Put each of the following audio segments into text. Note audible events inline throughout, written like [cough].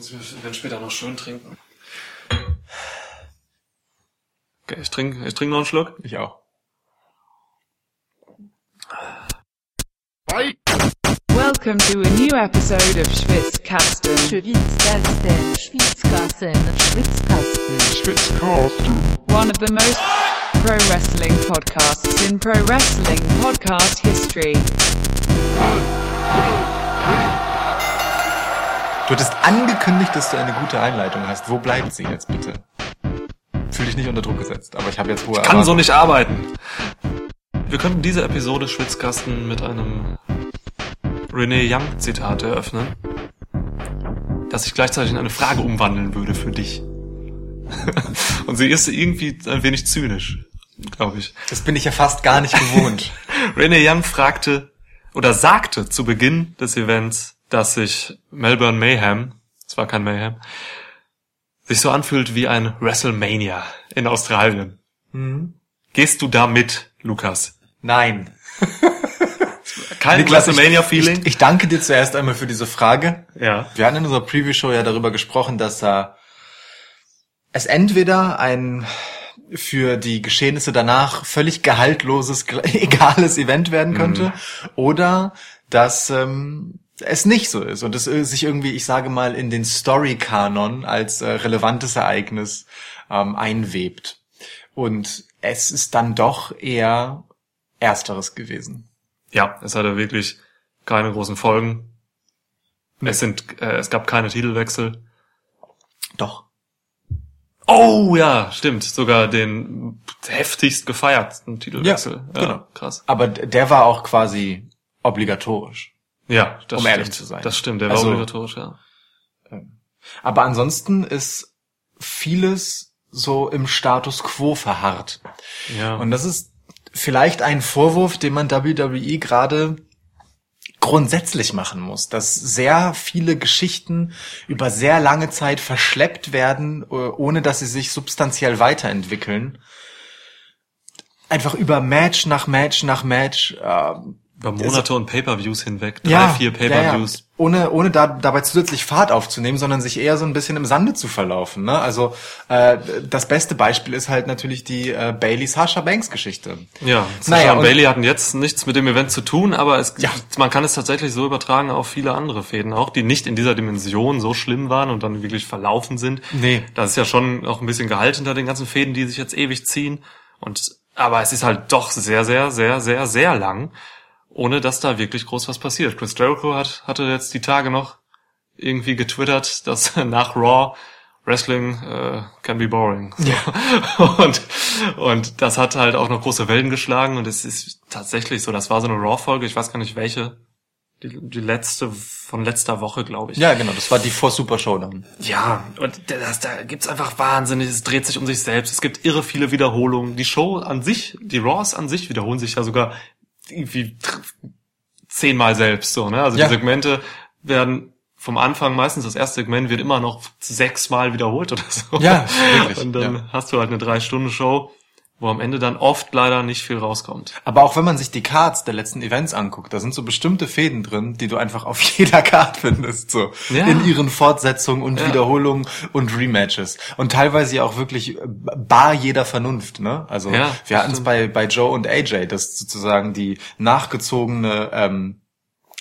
Wir werden später noch schön trinken. Okay, ich trinke ich trink noch einen Schluck. Ich auch. Welcome to a new episode of Schwitzkasten. Schwitzkasten, Schwitzkasten, Schwitzkasten. One of the most pro wrestling podcasts in pro wrestling podcast history. Du hattest angekündigt, dass du eine gute Einleitung hast. Wo bleibt sie jetzt bitte? Fühl dich nicht unter Druck gesetzt, aber ich habe jetzt hohe Kann so nicht arbeiten. Wir könnten diese Episode Schwitzkasten mit einem Renee Young Zitat eröffnen, das ich gleichzeitig in eine Frage umwandeln würde für dich. [laughs] Und sie ist irgendwie ein wenig zynisch, glaube ich. Das bin ich ja fast gar nicht gewohnt. [laughs] Renee Young fragte oder sagte zu Beginn des Events, dass sich Melbourne Mayhem, es war kein Mayhem, sich so anfühlt wie ein WrestleMania in Australien. Gehst du da mit, Lukas? Nein. [laughs] Kein Niklas, WrestleMania-Feeling? Ich, ich danke dir zuerst einmal für diese Frage. Ja. Wir hatten in unserer Preview-Show ja darüber gesprochen, dass äh, es entweder ein für die Geschehnisse danach völlig gehaltloses, [laughs] [laughs] egales Event werden könnte, oder dass ähm, es nicht so ist und es äh, sich irgendwie, ich sage mal, in den Story-Kanon als äh, relevantes Ereignis ähm, einwebt. Und es ist dann doch eher Ersteres gewesen. Ja, es hatte wirklich keine großen Folgen. Es sind, äh, es gab keine Titelwechsel. Doch. Oh ja, stimmt. Sogar den heftigst gefeierten Titelwechsel. Ja, genau. Krass. Aber der war auch quasi obligatorisch. Ja, das Um stimmt. ehrlich zu sein. Das stimmt, der Also- war obligatorisch, ja. Aber ansonsten ist vieles so im Status quo verharrt. Ja. Und das ist vielleicht ein Vorwurf, den man WWE gerade grundsätzlich machen muss, dass sehr viele Geschichten über sehr lange Zeit verschleppt werden, äh, ohne dass sie sich substanziell weiterentwickeln. Einfach über Match nach Match nach Match äh, Über Monate und Pay-Per-Views hinweg. Drei, ja, vier ja, Pay-Per-Views. ja. Ohne, ohne da, dabei zusätzlich Fahrt aufzunehmen, sondern sich eher so ein bisschen im Sande zu verlaufen. Ne? Also äh, das beste Beispiel ist halt natürlich die äh, Bailey Sasha Banks Geschichte. Ja, Sasha Naja, und und- Bailey hatten jetzt nichts mit dem Event zu tun, aber es, Ja. man kann es tatsächlich so übertragen auf viele andere Fäden auch, die nicht in dieser Dimension so schlimm waren und dann wirklich verlaufen sind. Nee. Da ist ja schon auch ein bisschen Gehalt hinter den ganzen Fäden, die sich jetzt ewig ziehen. Und aber es ist halt doch sehr, sehr, sehr, sehr, sehr lang, ohne dass da wirklich groß was passiert. Chris Jericho hat, hatte jetzt die Tage noch irgendwie getwittert, dass [laughs] nach Raw Wrestling äh, can be boring. So. [laughs] Und, und das hat halt auch noch große Wellen geschlagen und es ist tatsächlich so, das war so eine Raw-Folge, ich weiß gar nicht welche, die, die letzte von letzter Woche, glaube ich. Ja, genau, das war die vor Super Showdown. Ja, und das, da gibt's einfach wahnsinnig, es dreht sich um sich selbst, es gibt irre viele Wiederholungen. Die Show an sich, die Raws an sich wiederholen sich ja sogar irgendwie zehnmal selbst so, ne? Also Ja. die Segmente werden vom Anfang meistens das erste Segment wird immer noch sechsmal wiederholt oder so. Ja, [laughs] wirklich, Und dann ja. hast du halt eine drei Stunden Show, wo am Ende dann oft leider nicht viel rauskommt. Aber auch wenn man sich die Cards der letzten Events anguckt, da sind so bestimmte Fäden drin, die du einfach auf [laughs] jeder Card findest, so. Ja. In ihren Fortsetzungen und Ja. Wiederholungen und Rematches. Und teilweise ja auch wirklich äh, bar jeder Vernunft, ne? Also, Ja, wir hatten es bei, bei Joe und AJ, dass sozusagen die nachgezogene, ähm,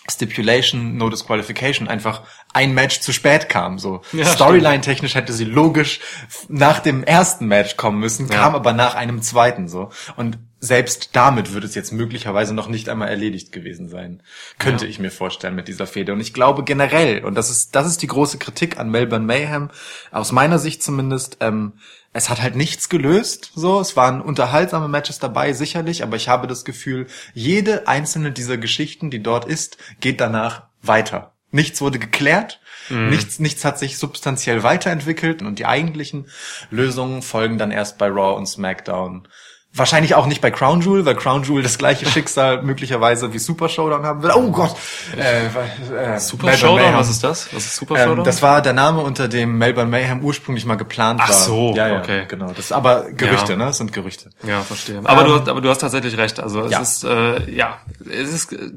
Stipulation, No Disqualification einfach ein Match zu spät kam. So Ja, Storyline-technisch hätte sie logisch nach dem ersten Match kommen müssen, kam Ja. aber nach einem zweiten so. Und selbst damit würde es jetzt möglicherweise noch nicht einmal erledigt gewesen sein. Könnte Ja. ich mir vorstellen mit dieser Fehde. Und ich glaube generell, und das ist, das ist die große Kritik an Melbourne Mayhem, aus meiner Sicht zumindest, ähm, es hat halt nichts gelöst, so. Es waren unterhaltsame Matches dabei, sicherlich, aber ich habe das Gefühl, jede einzelne dieser Geschichten, die dort ist, geht danach weiter. Nichts wurde geklärt, nichts, nichts hat sich substanziell weiterentwickelt und die eigentlichen Lösungen folgen dann erst bei Raw und SmackDown. Wahrscheinlich auch nicht bei Crown Jewel, weil Crown Jewel das gleiche [laughs] Schicksal möglicherweise wie Super Showdown haben will. Oh Gott! Äh, äh, Super Melbourne Showdown, Mayhem. was ist das? Was ist Super Ähm, Showdown? das war der Name, unter dem Melbourne Mayhem ursprünglich mal geplant Ach war. so, ja, ja, okay. genau. Das aber Gerüchte, Ja. ne? Das sind Gerüchte. Ja, verstehe. Aber, Ähm, du, hast- aber du hast tatsächlich recht. Also es ja. ist, äh, ja, es ist, äh,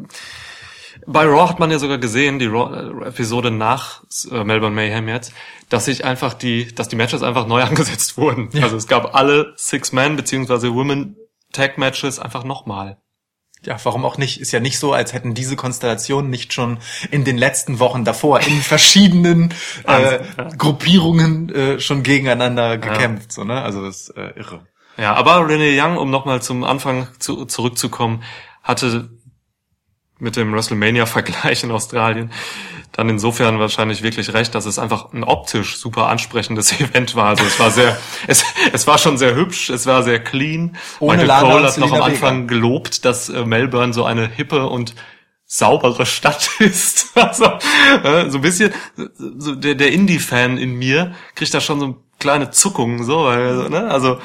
Bei Raw hat man ja sogar gesehen, die Raw-Episode nach äh, Melbourne Mayhem jetzt, dass sich einfach die, dass die Matches einfach neu [laughs] angesetzt wurden. Also es gab alle Six-Man beziehungsweise Women Tag Matches einfach nochmal. Ja, warum auch nicht? Ist ja nicht so, als hätten diese Konstellationen nicht schon in den letzten Wochen davor in [laughs] verschiedenen äh, ja. Gruppierungen äh, schon gegeneinander gekämpft. So, ne? Also das ist äh, irre. Ja, aber Renee Young, um nochmal zum Anfang zu, zurückzukommen, hatte mit dem WrestleMania-Vergleich in Australien dann insofern wahrscheinlich wirklich recht, dass es einfach ein optisch super ansprechendes [laughs] Event war. Also es war sehr, es, es war schon sehr hübsch, es war sehr clean. Ohne Michael Lana Cole hat noch am Anfang gelobt, dass äh, Melbourne so eine hippe und saubere Stadt [laughs] ist. Also, äh, so ein bisschen, so der, der Indie-Fan in mir kriegt da schon so kleine Zuckungen, so, weil, ne, also,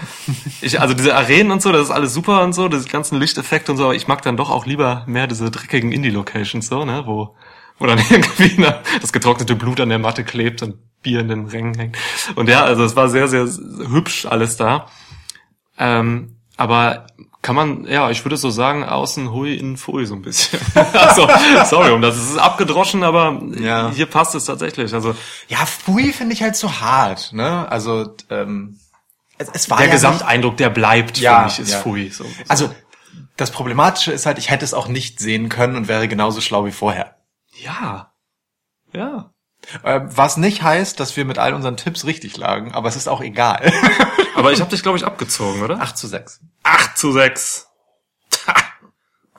ich, also diese Arenen und so, das ist alles super und so, diese ganzen Lichteffekte und so, aber ich mag dann doch auch lieber mehr diese dreckigen Indie-Locations, so, ne, wo, wo dann [laughs] irgendwie ne, das getrocknete Blut an der Matte klebt und Bier in den Rängen hängt. Und ja, also es war sehr, sehr hübsch alles da. Ähm, aber kann man, ja, ich würde so sagen, außen hui, innen fui so ein bisschen. [laughs] also, sorry, um das es ist abgedroschen, aber Ja. hier passt es tatsächlich. Also Ja, Fui finde ich halt zu hart, ne? Also ähm, es, es war der ja Gesamteindruck, der bleibt Ja, für mich, ist ja. fui. So. Nicht, also das Problematische ist halt, ich hätte es auch nicht sehen können und wäre genauso schlau wie vorher. ja, ja. Äh, was nicht heißt, dass wir mit all unseren Tipps richtig lagen, aber es ist auch egal. [laughs] Aber ich habe dich, glaube ich, abgezogen, oder? 8 zu 6. 8 zu 6.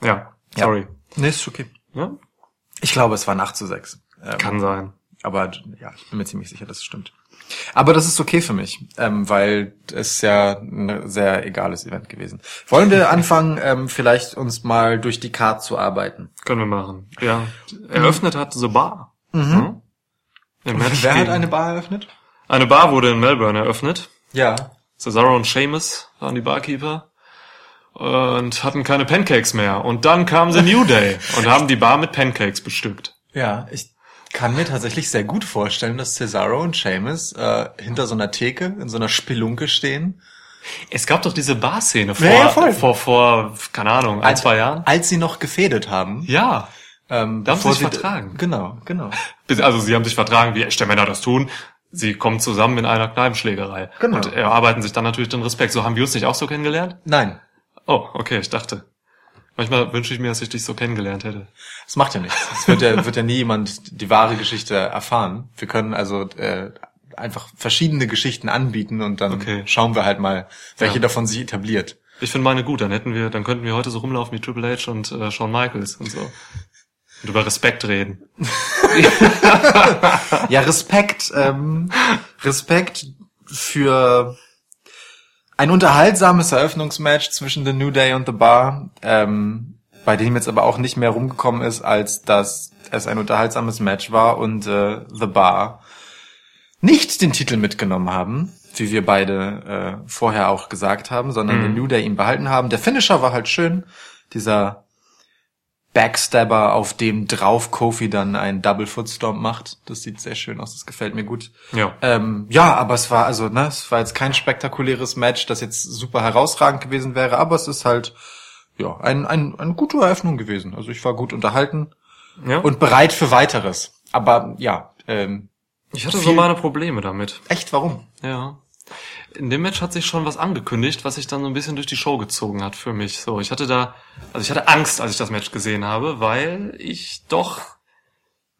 ja, sorry. Nee, ist okay. Ja. Ich glaube, es waren 8 zu 6. Ähm, Kann sein. Aber ja, ich bin mir ziemlich sicher, dass es stimmt. Aber das ist okay für mich, ähm, weil es ja ein sehr egales Event gewesen. Wollen wir anfangen, [laughs] ähm, vielleicht uns mal durch die Card zu arbeiten? Können wir machen. Ja. Eröffnet hat The Bar. Mhm. Im Match Wer hat eine Bar eröffnet? eine Bar wurde in Melbourne eröffnet. Ja. Cesaro und Seamus waren die Barkeeper und hatten keine Pancakes mehr. Und dann kam The New Day [laughs] und haben die Bar mit Pancakes bestückt. Ja, ich kann mir tatsächlich sehr gut vorstellen, dass Cesaro und Seamus äh, hinter so einer Theke in so einer Spelunke stehen. Es gab doch diese Bar-Szene vor, Ja, ja, vor, vor, keine Ahnung, ein, zwei Jahren. Als sie noch gefädet haben. Ja. Ähm, Da haben sie sich vertragen. Genau, genau. Also sie haben sich vertragen, wie echte Männer das tun. Sie kommen zusammen in einer Kneipenschlägerei. Genau. Und erarbeiten sich dann natürlich den Respekt. So haben wir uns nicht auch so kennengelernt? Nein, Oh, okay, ich dachte. Manchmal wünsche ich mir, dass ich dich so kennengelernt hätte. das macht ja nichts. Es wird ja, [laughs] wird ja nie jemand die wahre Geschichte erfahren. Wir können also äh, einfach verschiedene Geschichten anbieten und dann Okay. schauen wir halt mal, welche Ja. davon sich etabliert. Ich finde meine gut, dann hätten wir, dann könnten wir heute so rumlaufen wie Triple H und äh, Shawn Michaels und so. Und über Respekt reden. [laughs] Ja, Respekt, ähm, Respekt für ein unterhaltsames Eröffnungsmatch zwischen The New Day und The Bar, ähm, bei dem jetzt aber auch nicht mehr rumgekommen ist, als dass es ein unterhaltsames Match war und äh, The Bar nicht den Titel mitgenommen haben, wie wir beide äh, vorher auch gesagt haben, sondern The New Day ihn behalten haben. Der Finisher war halt schön, dieser Backstabber, auf dem drauf Kofi dann einen Double Foot Stomp macht. Das sieht sehr schön aus, das gefällt mir gut. Ja. Ähm, ja, aber es war also, ne, es war jetzt kein spektakuläres Match, das jetzt super herausragend gewesen wäre, aber es ist halt ja ein, ein, eine gute Eröffnung gewesen. Also ich war gut unterhalten ja. und bereit für weiteres. Aber ja, ähm, ich hatte so meine Probleme damit. echt, warum? Ja. In dem Match hat sich schon was angekündigt, was sich dann so ein bisschen durch die Show gezogen hat für mich. So, ich hatte da, also ich hatte Angst, als ich das Match gesehen habe, weil ich doch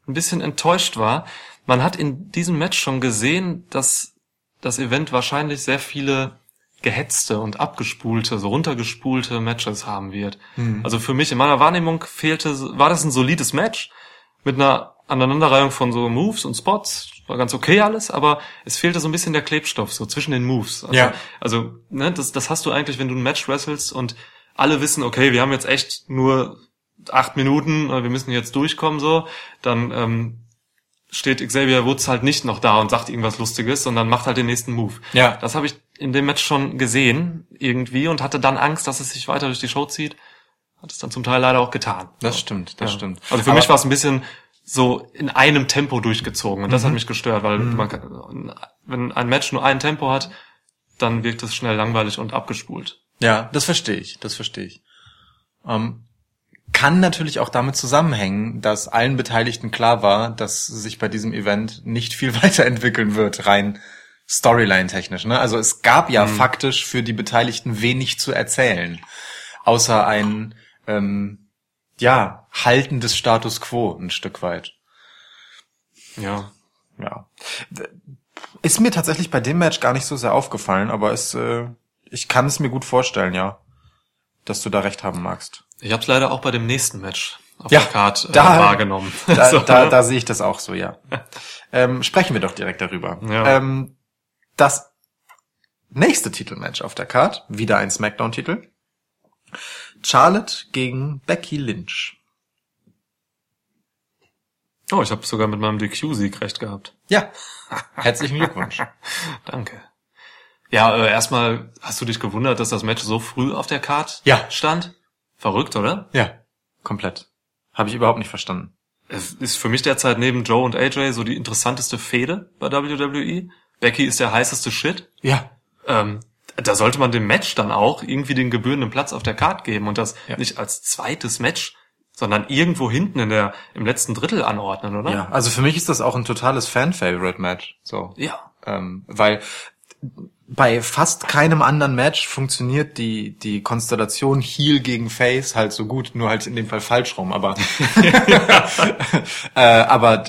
ein bisschen enttäuscht war. Man hat in diesem Match schon gesehen, dass das Event wahrscheinlich sehr viele gehetzte und abgespulte, so runtergespulte Matches haben wird. Also für mich in meiner Wahrnehmung fehlte, war das ein solides Match mit einer Aneinanderreihung von so Moves und Spots. War ganz okay alles, aber es fehlte so ein bisschen der Klebstoff so zwischen den Moves. Also, Ja. Also, ne, das, das hast du eigentlich, wenn du ein Match wrestelst und alle wissen, okay, wir haben jetzt echt nur acht Minuten, äh, wir müssen jetzt durchkommen so, dann ähm, steht Xavier Woods halt nicht noch da und sagt irgendwas Lustiges, sondern macht halt den nächsten Move. Ja. Das habe ich in dem Match schon gesehen irgendwie und hatte dann Angst, dass es sich weiter durch die Show zieht. Hat es dann zum Teil leider auch getan. Das stimmt, das Ja. stimmt. Also für Aber- mich war es ein bisschen so in einem Tempo durchgezogen und das Mhm. hat mich gestört, weil man kann, wenn ein Match nur ein Tempo hat, dann wirkt es schnell langweilig und abgespult. Ja, das verstehe ich, das verstehe ich. Ähm, kann natürlich auch damit zusammenhängen, dass allen Beteiligten klar war, dass sich bei diesem Event nicht viel [laughs] weiterentwickeln wird, rein Storyline-technisch. Ne? Also es gab ja faktisch für die Beteiligten wenig zu erzählen, außer ein ähm, ja Halten des Status quo ein Stück weit. Ja. Ja. Ist mir tatsächlich bei dem Match gar nicht so sehr aufgefallen, aber es, äh, ich kann es mir gut vorstellen, ja, dass du da recht haben magst. Ich habe es leider auch bei dem nächsten Match auf Ja, der Card äh, da- [laughs] wahrgenommen. [laughs] Da, So. da, da sehe ich das auch so, ja. [laughs] ähm, sprechen wir doch direkt darüber. Ja. Ähm, das nächste Titelmatch auf der Card, wieder ein Smackdown-Titel. Charlotte gegen Becky Lynch. Oh, ich habe sogar mit meinem DQ-Sieg recht gehabt. Ja, [laughs] herzlichen Glückwunsch. Danke. Ja, äh, erstmal hast du dich gewundert, dass das Match so früh auf der Card Ja. stand? Verrückt, oder? Ja, komplett. Habe ich überhaupt nicht verstanden. Es ist für mich derzeit neben Joe und AJ so die interessanteste Fehde bei WWE. Becky ist der heißeste Shit. Ja, Ähm, da sollte man dem Match dann auch irgendwie den gebührenden Platz auf der Card geben und das Ja. nicht als zweites Match, sondern irgendwo hinten in der im letzten Drittel anordnen, oder? ja. Also für mich ist das auch ein totales Fan-Favorite-Match. So. Ja. Ähm, weil bei fast keinem anderen Match funktioniert die, die Konstellation Heel gegen Face halt so gut, nur halt in dem Fall falsch rum, aber, [laughs] [laughs] äh, aber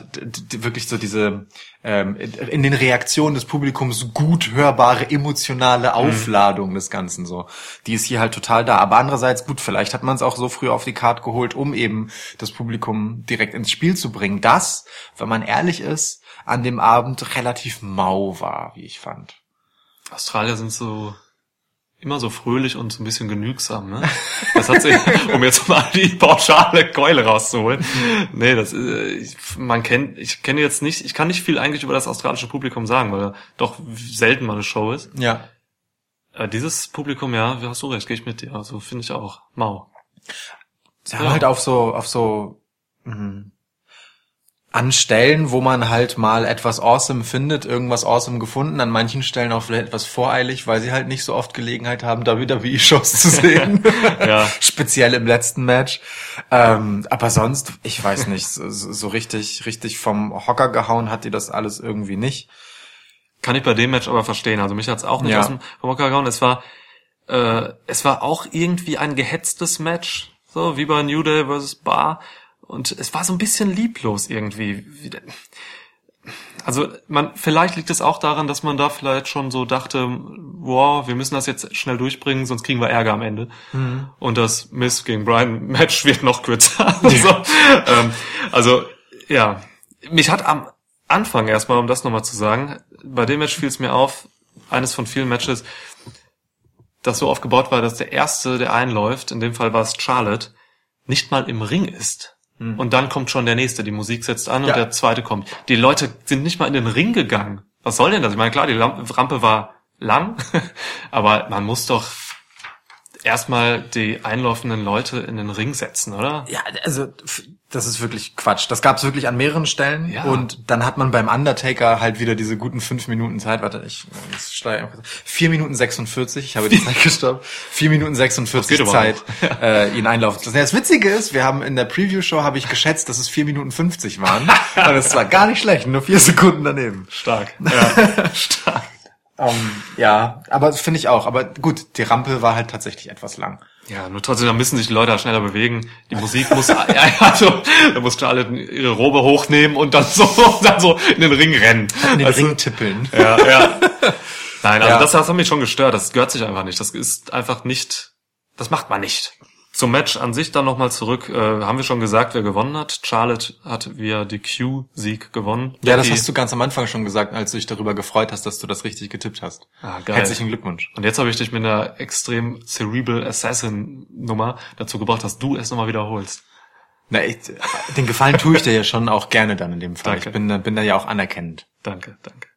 wirklich so diese, ähm, in den Reaktionen des Publikums gut hörbare emotionale Aufladung des Ganzen so. Die ist hier halt total da. Aber andererseits, gut, vielleicht hat man es auch so früh auf die Karte geholt, um eben das Publikum direkt ins Spiel zu bringen. Das, wenn man ehrlich ist, an dem Abend relativ mau war, wie ich fand. Australier sind so immer so fröhlich und so ein bisschen genügsam, ne? Das hat sich, [laughs] um jetzt mal die pauschale Keule rauszuholen. Nee, das äh, ich, man kennt, ich kenne jetzt nicht, ich kann nicht viel eigentlich über das australische Publikum sagen, weil doch selten mal eine Show ist. Ja. Äh, dieses Publikum, ja, hast du recht, gehe ich mit dir. Also finde ich auch. Mau. Sie haben Ja. halt auf so, auf so, mh, an Stellen, wo man halt mal etwas awesome findet, irgendwas awesome gefunden, an manchen Stellen auch vielleicht etwas voreilig, weil sie halt nicht so oft Gelegenheit haben, WWE-Shows zu [laughs] sehen. Ja. Speziell im letzten Match. Ähm, aber sonst, ich weiß nicht, so, so richtig, richtig vom Hocker gehauen hat die das alles irgendwie nicht. Kann ich bei dem Match aber verstehen. Also mich hat's auch nicht Ja. aus dem vom Hocker gehauen. Es war, äh, es war auch irgendwie ein gehetztes Match, so wie bei New Day vs. Bar. Und es war so ein bisschen lieblos irgendwie. Wie- Also man, vielleicht liegt es auch daran, dass man da vielleicht schon so dachte, wow, wir müssen das jetzt schnell durchbringen, sonst kriegen wir Ärger am Ende. Und das Miss gegen Brian Match wird noch kürzer. [laughs] so, ähm, also ja, mich hat am Anfang erstmal, um das nochmal zu sagen, bei dem Match fiel es mir auf, eines von vielen Matches, das so aufgebaut war, dass der erste, der einläuft, in dem Fall war es Charlotte, nicht mal im Ring ist. Und dann kommt schon der nächste, die Musik setzt an Ja. und der zweite kommt. Die Leute sind nicht mal in den Ring gegangen. Was soll denn das? Ich meine, klar, die Rampe war lang, [laughs] aber man muss doch erstmal die einlaufenden Leute in den Ring setzen, oder? Ja, also das ist wirklich Quatsch. Das gab es wirklich an mehreren Stellen. Ja. Und dann hat man beim Undertaker halt wieder diese guten fünf Minuten Zeit. Warte, ich ich steuere einfach. Vier Minuten 46, ich habe die Zeit [laughs] gestoppt. Vier Minuten Das 46 geht aber Zeit, [laughs] äh, ihn einlaufen zu lassen. Ja, Das Witzige ist, wir haben in der Preview-Show habe ich geschätzt, dass es vier Minuten 50 waren. [laughs] Und es war gar nicht schlecht, nur vier Sekunden daneben. Stark. Ja, stark. Ähm, ja, aber finde ich auch. Aber gut, die Rampe war halt tatsächlich etwas lang. Ja, nur trotzdem, da müssen sich die Leute halt schneller bewegen. Die Musik muss, [laughs] ja, also, da muss Charlotte ihre Robe hochnehmen und dann so, [laughs] dann so in den Ring rennen. In den Also, Ring tippeln. Ja, ja. [laughs] Nein, also Ja. das, das hat mich schon gestört. Das gehört sich einfach nicht. Das ist einfach nicht, das macht man nicht. Zum Match an sich dann nochmal zurück. Äh, haben wir schon gesagt, wer gewonnen hat? Charlotte hat via DQ-Sieg gewonnen. Ja, das hast du ganz am Anfang schon gesagt, als du dich darüber gefreut hast, dass du das richtig getippt hast. Ah, geil. Herzlichen Glückwunsch. Und jetzt habe ich dich mit einer extrem Cerebral Assassin Nummer dazu gebracht, dass du es nochmal wiederholst. Na, ich, den Gefallen tue ich dir ja schon auch gerne dann in dem Fall. Danke. Ich bin, bin da ja auch anerkennend. Danke, danke.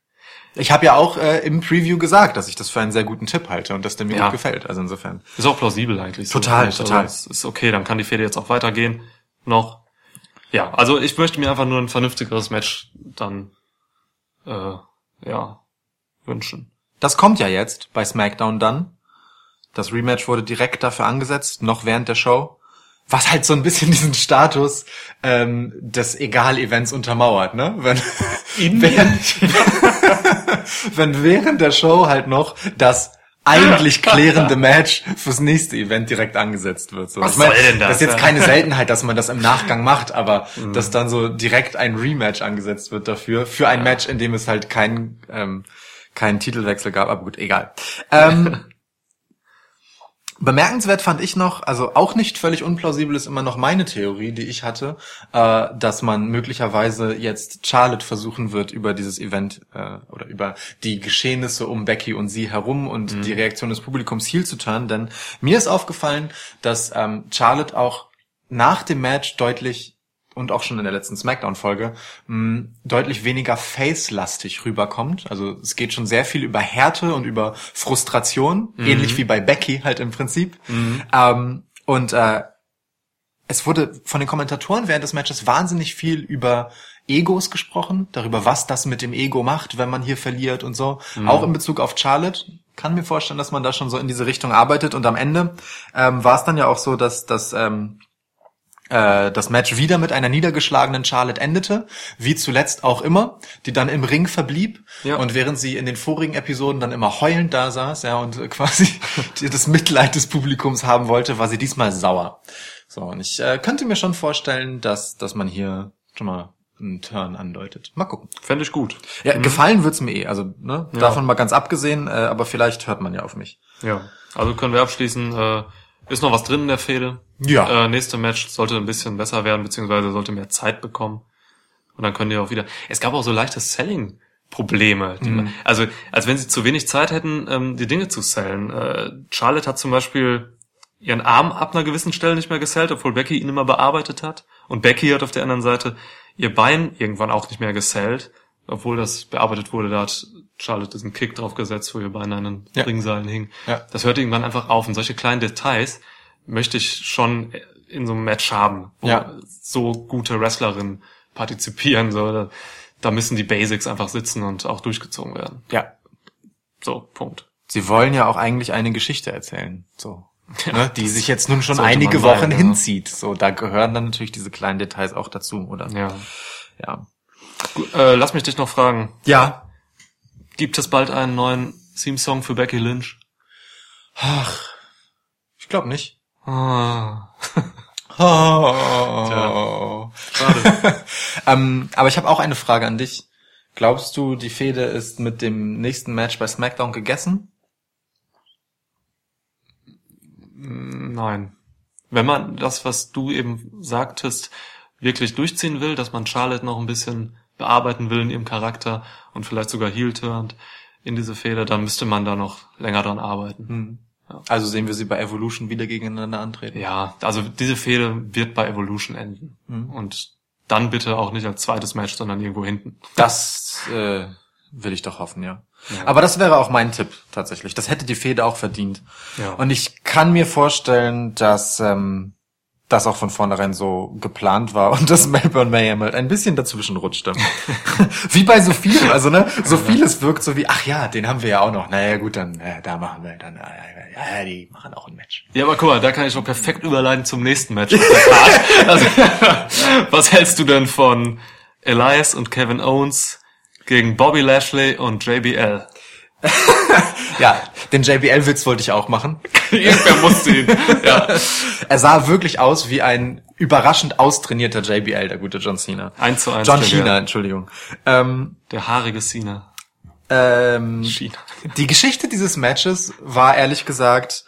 Ich habe ja auch äh, im Preview gesagt, dass ich das für einen sehr guten Tipp halte und dass der mir Ja. gut gefällt. Also insofern. Ist auch plausibel eigentlich. so, Total, ich. total. Also, ist okay, dann kann die Fehde jetzt auch weitergehen. Noch. Ja, also ich möchte mir einfach nur ein vernünftigeres Match dann, äh, ja, wünschen. Das kommt ja jetzt bei SmackDown dann. Das Rematch wurde direkt dafür angesetzt, noch während der Show. Was halt so ein bisschen [laughs] diesen Status ähm, des Egal-Events untermauert, ne? Wenn, während, [laughs] [laughs] wenn während der Show halt noch das eigentlich klärende Match fürs nächste Event direkt angesetzt wird. So. Was ich mein, soll denn das, Das ist jetzt keine Seltenheit, dass man das im Nachgang macht, aber Mhm. dass dann so direkt ein Rematch angesetzt wird dafür, für ein Match, in dem es halt keinen ähm, keinen Titelwechsel gab. Aber gut, egal. Ähm, Bemerkenswert fand ich noch, also auch nicht völlig unplausibel ist immer noch meine Theorie, die ich hatte, äh, dass man möglicherweise jetzt Charlotte versuchen wird, über dieses Event äh, oder über die Geschehnisse um Becky und sie herum und die Reaktion des Publikums heel zu turnen. Denn mir ist aufgefallen, dass ähm, Charlotte auch nach dem Match deutlich und auch schon in der letzten Smackdown-Folge mh, deutlich weniger face-lastig rüberkommt. Also es geht schon sehr viel über Härte und über Frustration, ähnlich wie bei Becky halt im Prinzip. Ähm, und äh, es wurde von den Kommentatoren während des Matches wahnsinnig viel über Egos gesprochen, darüber, was das mit dem Ego macht, wenn man hier verliert und so. Auch in Bezug auf Charlotte. Kann mir vorstellen, dass man da schon so in diese Richtung arbeitet. Und am Ende ähm, war es dann ja auch so, dass, dass ähm, äh, das Match wieder mit einer niedergeschlagenen Charlotte endete, wie zuletzt auch immer, die dann im Ring verblieb Ja. und während sie in den vorigen Episoden dann immer heulend da saß, ja, und quasi [laughs] das Mitleid des Publikums haben wollte, war sie diesmal sauer. So, und ich äh, könnte mir schon vorstellen, dass, dass man hier schon mal einen Turn andeutet. Mal gucken. Fände ich gut. Ja, gefallen wird's mir eh, also ne, Ja. davon mal ganz abgesehen, äh, aber vielleicht hört man ja auf mich. Ja. Also können wir abschließen. Äh, ist noch was drin in der Fehde. Ja. Äh, nächste Match sollte ein bisschen besser werden, beziehungsweise sollte mehr Zeit bekommen. Und dann können die auch wieder. Es gab auch so leichte Selling-Probleme. die man- Also, als wenn sie zu wenig Zeit hätten, ähm, die Dinge zu sellen. Äh, Charlotte hat zum Beispiel ihren Arm ab einer gewissen Stelle nicht mehr gesellt, obwohl Becky ihn immer bearbeitet hat. Und Becky hat auf der anderen Seite ihr Bein irgendwann auch nicht mehr gesellt, obwohl das bearbeitet wurde. Da hat Charlotte diesen Kick drauf gesetzt, wo ihr Bein an den Ja. Ringseilen hing. Ja. Das hört irgendwann einfach auf. Und solche kleinen Details möchte ich schon in so einem Match haben, wo Ja. so gute Wrestlerinnen partizipieren. So, da, da müssen die Basics einfach sitzen und auch durchgezogen werden. Ja, So, Punkt. Sie wollen ja auch eigentlich eine Geschichte erzählen, so. [laughs] Ne, die sich jetzt nun schon einige Wochen ja. hinzieht. So, da gehören dann natürlich diese kleinen Details auch dazu, oder? Ja. Ja. Äh, lass mich dich noch fragen. Ja. Gibt es bald einen neuen Theme-Song für Becky Lynch? Ach, ich glaube nicht. Ah. Oh. Schade. [laughs] ähm, aber ich habe auch eine Frage an dich. Glaubst du, die Fehde ist mit dem nächsten Match bei SmackDown gegessen? Nein. Wenn man das, was du eben sagtest, wirklich durchziehen will, dass man Charlotte noch ein bisschen bearbeiten will in ihrem Charakter und vielleicht sogar heel turnt in diese Fehler, dann müsste man da noch länger dran arbeiten. Also sehen wir sie bei Evolution wieder gegeneinander antreten. Ja, also diese Fehde wird bei Evolution enden. Und dann bitte auch nicht als zweites Match, sondern irgendwo hinten. Das äh, will ich doch hoffen, ja. Aber das wäre auch mein Tipp tatsächlich. Das hätte die Fehde auch verdient. Ja. Und ich kann mir vorstellen, dass ähm, das auch von vornherein so geplant war und dass Melbourne Mayhem halt ein bisschen dazwischen rutschte. [laughs] wie bei so vielem, also ne, so vieles wirkt so wie, ach ja, den haben wir ja auch noch. Naja gut, dann äh, da machen wir dann, äh, ja, die machen auch ein Match. Ja, aber guck mal, da kann ich doch perfekt überleiten zum nächsten Match. [laughs] also, [laughs] was hältst du denn von Elias und Kevin Owens gegen Bobby Lashley und JBL? Ja, den JBL-Witz wollte ich auch machen. [laughs] Irgendwer musste ihn. Ja. Er sah wirklich aus wie ein überraschend austrainierter JBL, der gute John Cena. Eins zu eins. John Cena, Entschuldigung. Ähm, Der haarige Cena. ähm, China. die Geschichte dieses Matches war ehrlich gesagt,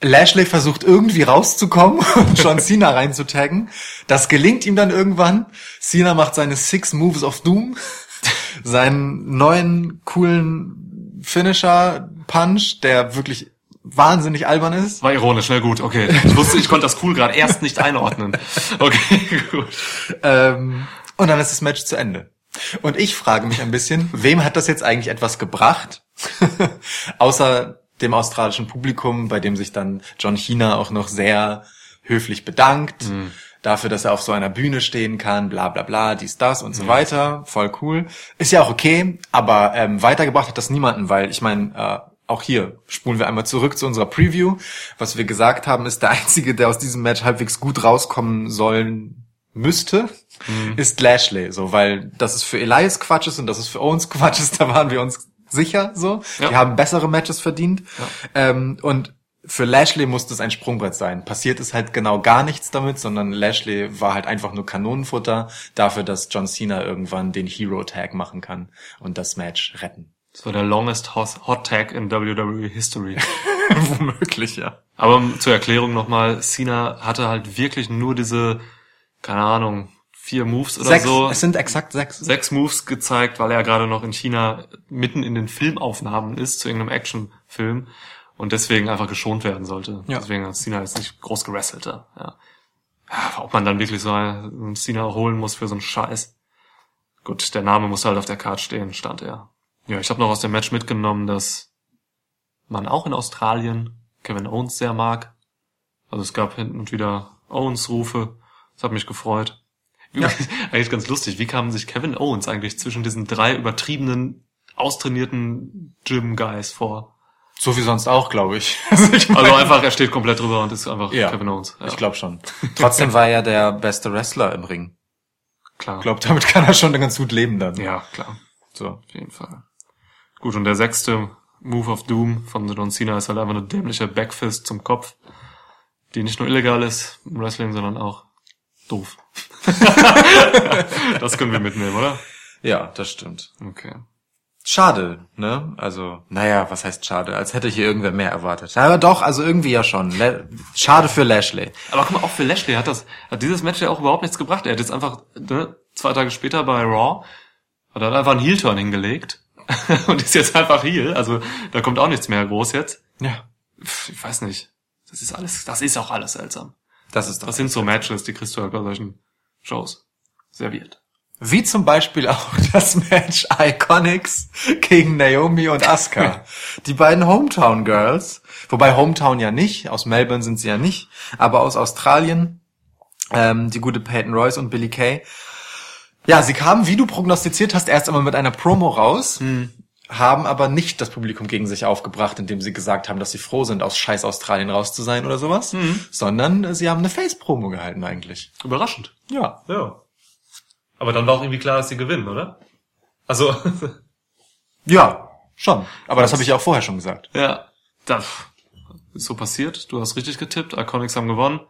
Lashley versucht irgendwie rauszukommen [laughs] und John Cena reinzutaggen. Das gelingt ihm dann irgendwann. Cena macht seine Six Moves of Doom, seinen neuen coolen Finisher Punch, der wirklich wahnsinnig albern ist. War ironisch, na gut, okay. Ich wusste, ich konnte das cool gerade erst nicht einordnen. Okay, [laughs] gut. Ähm, und dann ist das Match zu Ende. Und ich frage mich ein bisschen, wem hat das jetzt eigentlich etwas gebracht? [laughs] Außer dem australischen Publikum, bei dem sich dann John China auch noch sehr höflich bedankt. Dafür, dass er auf so einer Bühne stehen kann, bla bla bla, dies, das und so weiter. Voll cool. Ist ja auch okay, aber ähm, weitergebracht hat das niemanden, weil ich meine, äh, auch hier spulen wir einmal zurück zu unserer Preview. Was wir gesagt haben, ist der einzige, der aus diesem Match halbwegs gut rauskommen sollen müsste, ist Lashley, so, weil das ist für Elias Quatsch ist und das ist für Owens Quatsch ist, [laughs] da waren wir uns sicher, so. Ja. Die haben bessere Matches verdient. Ähm, und für Lashley muss das ein Sprungbrett sein. Passiert ist halt genau gar nichts damit, sondern Lashley war halt einfach nur Kanonenfutter dafür, dass John Cena irgendwann den Hero Tag machen kann und das Match retten. Das war der longest Hot Hot Tag in WWE History. [laughs] [laughs] Womöglich, ja. Aber zur Erklärung nochmal, Cena hatte halt wirklich nur diese, keine Ahnung, vier Moves oder Sechs, so. es sind exakt sechs. sechs Moves gezeigt, weil er gerade noch in China mitten in den Filmaufnahmen ist, zu irgendeinem Actionfilm und deswegen einfach geschont werden sollte. Ja. Deswegen hat Cena jetzt nicht groß gewrestelt. Ja. Ja, ob man dann wirklich so einen Cena holen muss für so einen Scheiß. Gut, der Name muss halt auf der Karte stehen, stand er. Ja, ich habe noch aus dem Match mitgenommen, dass man auch in Australien Kevin Owens sehr mag. Also es gab hinten und wieder Owens-Rufe. Das hat mich gefreut. Ja. [laughs] eigentlich ganz lustig. Wie kamen sich Kevin Owens eigentlich zwischen diesen drei übertriebenen, austrainierten Gym-Guys vor? So wie sonst auch, glaube ich. [laughs] Also ich, Also einfach, er steht komplett drüber und ist einfach Ja. Kevin Owens. Ja, ich glaube schon. [laughs] Trotzdem war er der beste Wrestler im Ring. klar. Ich glaube, damit kann er schon ganz gut leben dann. Ja, klar. So. Auf jeden Fall. Gut, und der sechste Move of Doom von John Cena ist halt einfach eine dämliche Backfist zum Kopf, die nicht nur illegal ist im Wrestling, sondern auch doof. [laughs] das können wir mitnehmen, oder? Ja, das stimmt. Okay. Schade, ne? Also, naja, was heißt schade? Als hätte hier irgendwer mehr erwartet. Aber doch, also irgendwie ja schon. Schade für Lashley. Aber guck mal, auch für Lashley hat das, hat dieses Match ja auch überhaupt nichts gebracht. Er hat jetzt einfach, ne, zwei Tage später bei Raw, hat er einfach einen Heel-Turn hingelegt. [laughs] und ist jetzt einfach Heel. Also, da kommt auch nichts mehr groß jetzt. Ja. Ich weiß nicht. Das ist alles, das ist auch alles seltsam. Das ist doch. Das sind so Matches, die kriegst du halt bei solchen Shows serviert. Wie zum Beispiel auch [laughs] das Match Iconics gegen Naomi und Asuka. Die beiden Hometown Girls. Wobei Hometown ja nicht. Aus Melbourne sind sie ja nicht. Aber aus Australien. Ähm, die gute Peyton Royce und Billy Kay. Ja, sie kamen, wie du prognostiziert hast, erst einmal mit einer Promo raus. Haben aber nicht das Publikum gegen sich aufgebracht, indem sie gesagt haben, dass sie froh sind, aus scheiß Australien raus zu sein oder sowas. Sondern äh, sie haben eine Face-Promo gehalten eigentlich. Überraschend. Ja. Ja. Aber dann war auch irgendwie klar, dass sie gewinnen, oder? Also, [laughs] Ja, schon. Aber das habe ich ja auch vorher schon gesagt. ja, das ist so passiert. Du hast richtig getippt. Iconics haben gewonnen.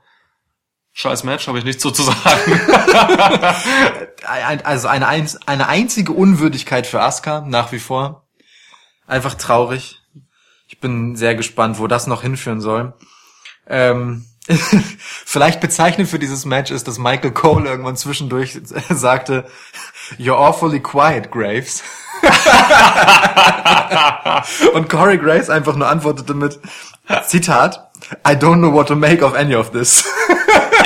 Scheiß Match, habe ich nichts so zu sagen. [laughs] Also eine, eine einzige Unwürdigkeit für Asuka, nach wie vor. Einfach traurig. Ich bin sehr gespannt, wo das noch hinführen soll. Ähm, [laughs] vielleicht bezeichnend für dieses Match ist, dass Michael Cole irgendwann zwischendurch [laughs] sagte, You're awfully quiet, Graves. [laughs] Und Corey Graves einfach nur antwortete mit, Zitat, I don't know what to make of any of this.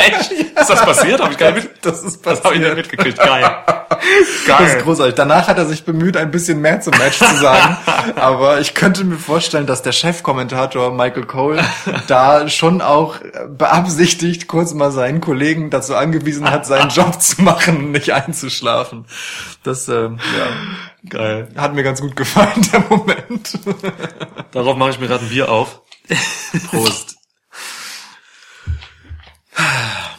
Echt? Ist das passiert? Habe ich gar nicht mit, Das ist das habe ich nicht mitgekriegt. Geil. Das ist Geil. großartig. Danach hat er sich bemüht, ein bisschen mehr zum Match zu sagen. [laughs] Aber ich könnte mir vorstellen, dass der Chefkommentator Michael Cole da schon auch beabsichtigt kurz mal seinen Kollegen dazu angewiesen hat, seinen Job zu machen und nicht einzuschlafen. Das äh, ja, Geil. hat mir ganz gut gefallen, der Moment. Darauf mache ich mir gerade ein Bier auf. [laughs] Prost.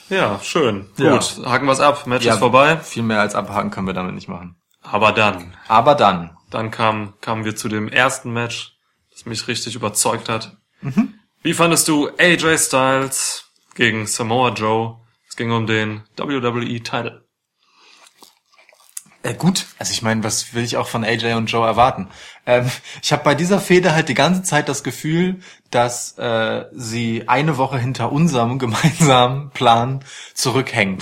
Ja, schön. Ja. Gut, haken wir's ab. Match Ja. ist vorbei. Viel mehr als abhaken können wir damit nicht machen. Aber dann, Aber dann. dann kam, kamen wir zu dem ersten Match, das mich richtig überzeugt hat. Mhm. Wie fandest du AJ Styles gegen Samoa Joe? Es ging um den WWE-Title. Äh, gut, also ich meine, was will ich auch von AJ und Joe erwarten? Ähm, ich habe bei dieser Fehde halt die ganze Zeit das Gefühl, dass äh, sie eine Woche hinter unserem [laughs] gemeinsamen Plan zurückhängen.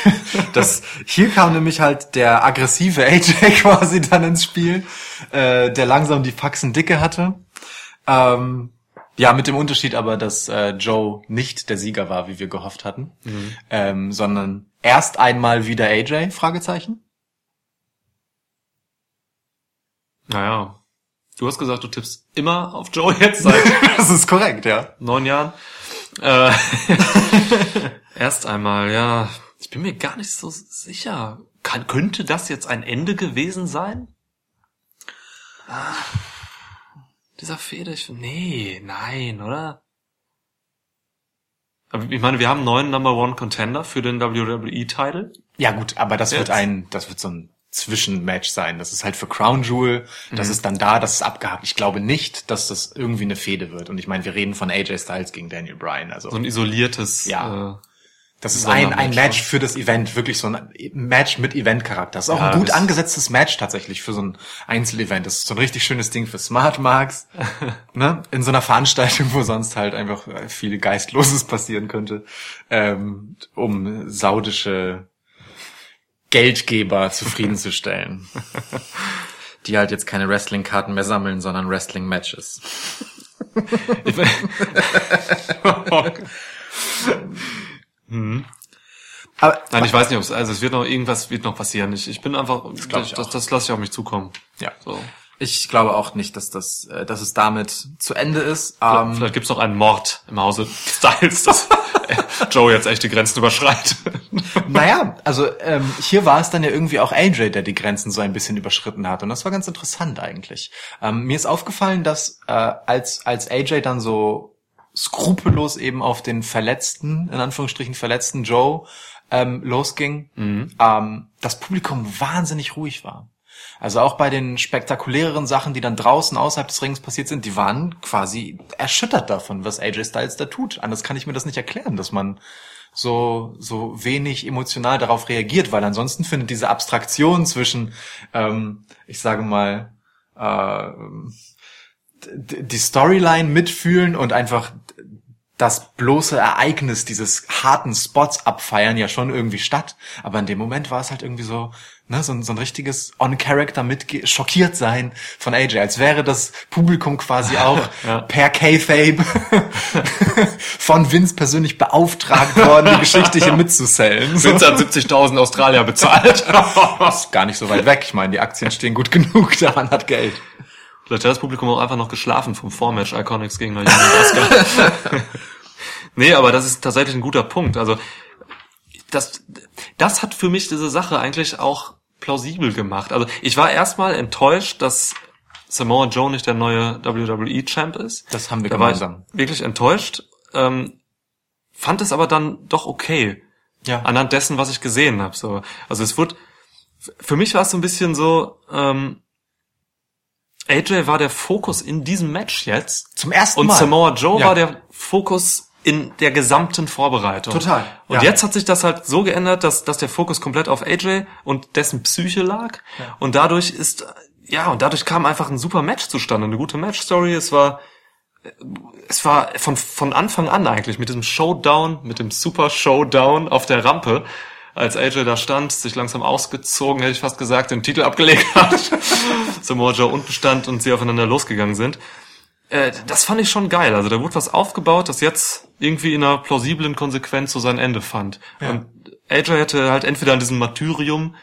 [laughs] das, hier kam nämlich halt der aggressive AJ [laughs] quasi dann ins Spiel, äh, der langsam die Faxen dicke hatte. Ähm, ja, mit dem Unterschied aber, dass äh, Joe nicht der Sieger war, wie wir gehofft hatten, ähm, sondern erst einmal wieder AJ? Fragezeichen. Naja, du hast gesagt, du tippst immer auf Joe jetzt seit [laughs] Das ist korrekt, ja. neun Jahren. Äh, [laughs] erst einmal, ja. Ich bin mir gar nicht so sicher. Kann, könnte das jetzt ein Ende gewesen sein? Ah, dieser Fehde, ich, nee, nein, oder? Aber ich meine, wir haben einen neuen Number One Contender für den WWE-Title. Ja gut, aber das wird Jetzt. ein, das wird so ein Zwischenmatch sein. Das ist halt für Crown Jewel. Das Mhm. ist dann da, das ist abgehakt. Ich glaube nicht, dass das irgendwie eine Fehde wird. Und ich meine, wir reden von AJ Styles gegen Daniel Bryan. Also So ein isoliertes, Ja. äh, das ist ein, ein Match für das Event, wirklich so ein Match mit Event-Charakter. Das ist auch Ja, ein gut angesetztes Match tatsächlich für so ein Einzelevent. Das ist so ein richtig schönes Ding für Smart Marks. [laughs] ne? In so einer Veranstaltung, wo sonst halt einfach äh, viel Geistloses [laughs] passieren könnte, ähm, um saudische Geldgeber zufriedenzustellen. [laughs] Die halt jetzt keine Wrestling-Karten mehr sammeln, sondern Wrestling-Matches. Ich [laughs] bin- hm. Aber Nein, ich weiß nicht, ob es, also es wird noch irgendwas wird noch passieren. Ich, ich bin einfach, das, ich das, auch. das lasse ich auf mich zukommen. ja, So. Ich glaube auch nicht, dass das, äh, dass es damit zu Ende ist. Ähm, Vielleicht gibt's noch einen Mord im Hause Styles, dass Joe jetzt echt die Grenzen überschreitet. Naja, also ähm, hier war es dann ja irgendwie auch AJ, der die Grenzen so ein bisschen überschritten hat. Und das war ganz interessant eigentlich. Ähm, mir ist aufgefallen, dass äh, als, als AJ dann so skrupellos eben auf den verletzten, in Anführungsstrichen verletzten Joe ähm, losging, ähm, das Publikum wahnsinnig ruhig war. Also auch bei den spektakuläreren Sachen, die dann draußen außerhalb des Rings passiert sind, die waren quasi erschüttert davon, was AJ Styles da tut. Anders kann ich mir das nicht erklären, dass man so so wenig emotional darauf reagiert, weil ansonsten findet diese Abstraktion zwischen, ähm, ich sage mal, äh, die Storyline mitfühlen und einfach das bloße Ereignis dieses harten Spots abfeiern ja schon irgendwie statt. Aber in dem Moment war es halt irgendwie so, ne, so, ein- so ein richtiges On-Character mit schockiert sein von AJ, als wäre das Publikum quasi [laughs] auch Ja. per K-Fabe [laughs] von Vince persönlich beauftragt worden, die Geschichte hier mitzusellen. [laughs] Vince hat 70.000 Australier bezahlt. ist gar nicht so weit weg. Ich meine, die Aktien stehen gut genug, der Mann hat Geld. Vielleicht hat das Publikum auch einfach noch geschlafen vom Vormatch Iconics gegen Oscar. nee, aber das ist tatsächlich ein guter Punkt. Also das, das hat für mich diese Sache eigentlich auch plausibel gemacht. Also ich war erstmal enttäuscht, dass Samoa Joe nicht der neue WWE-Champ ist. Das haben wir Da war ich gemeinsam. wirklich enttäuscht. Ähm, fand es aber dann doch okay. Ja. Anhand dessen, was ich gesehen habe. So. Also es wurde, für mich war es so ein bisschen so, ähm, AJ war der Fokus in diesem Match jetzt. Zum ersten Und Mal. Samoa Joe Ja. war der Fokus in der gesamten Vorbereitung. Total, Und ja. jetzt hat sich das halt so geändert, dass, dass der Fokus komplett auf AJ und dessen Psyche lag. Und dadurch ist, ja, und dadurch kam einfach ein super Match zustande, eine gute Matchstory. Es war, es war von, von Anfang an eigentlich mit diesem Showdown, mit dem Super Showdown auf der Rampe, als AJ da stand, sich langsam ausgezogen, hätte ich fast gesagt, den Titel abgelegt hat, [laughs] Samoa Joe unten stand und sie aufeinander losgegangen sind. Äh, das fand ich schon geil. Also da wurde was aufgebaut, das jetzt irgendwie in einer plausiblen Konsequenz so sein Ende fand. Und AJ hätte halt entweder an diesem Martyrium,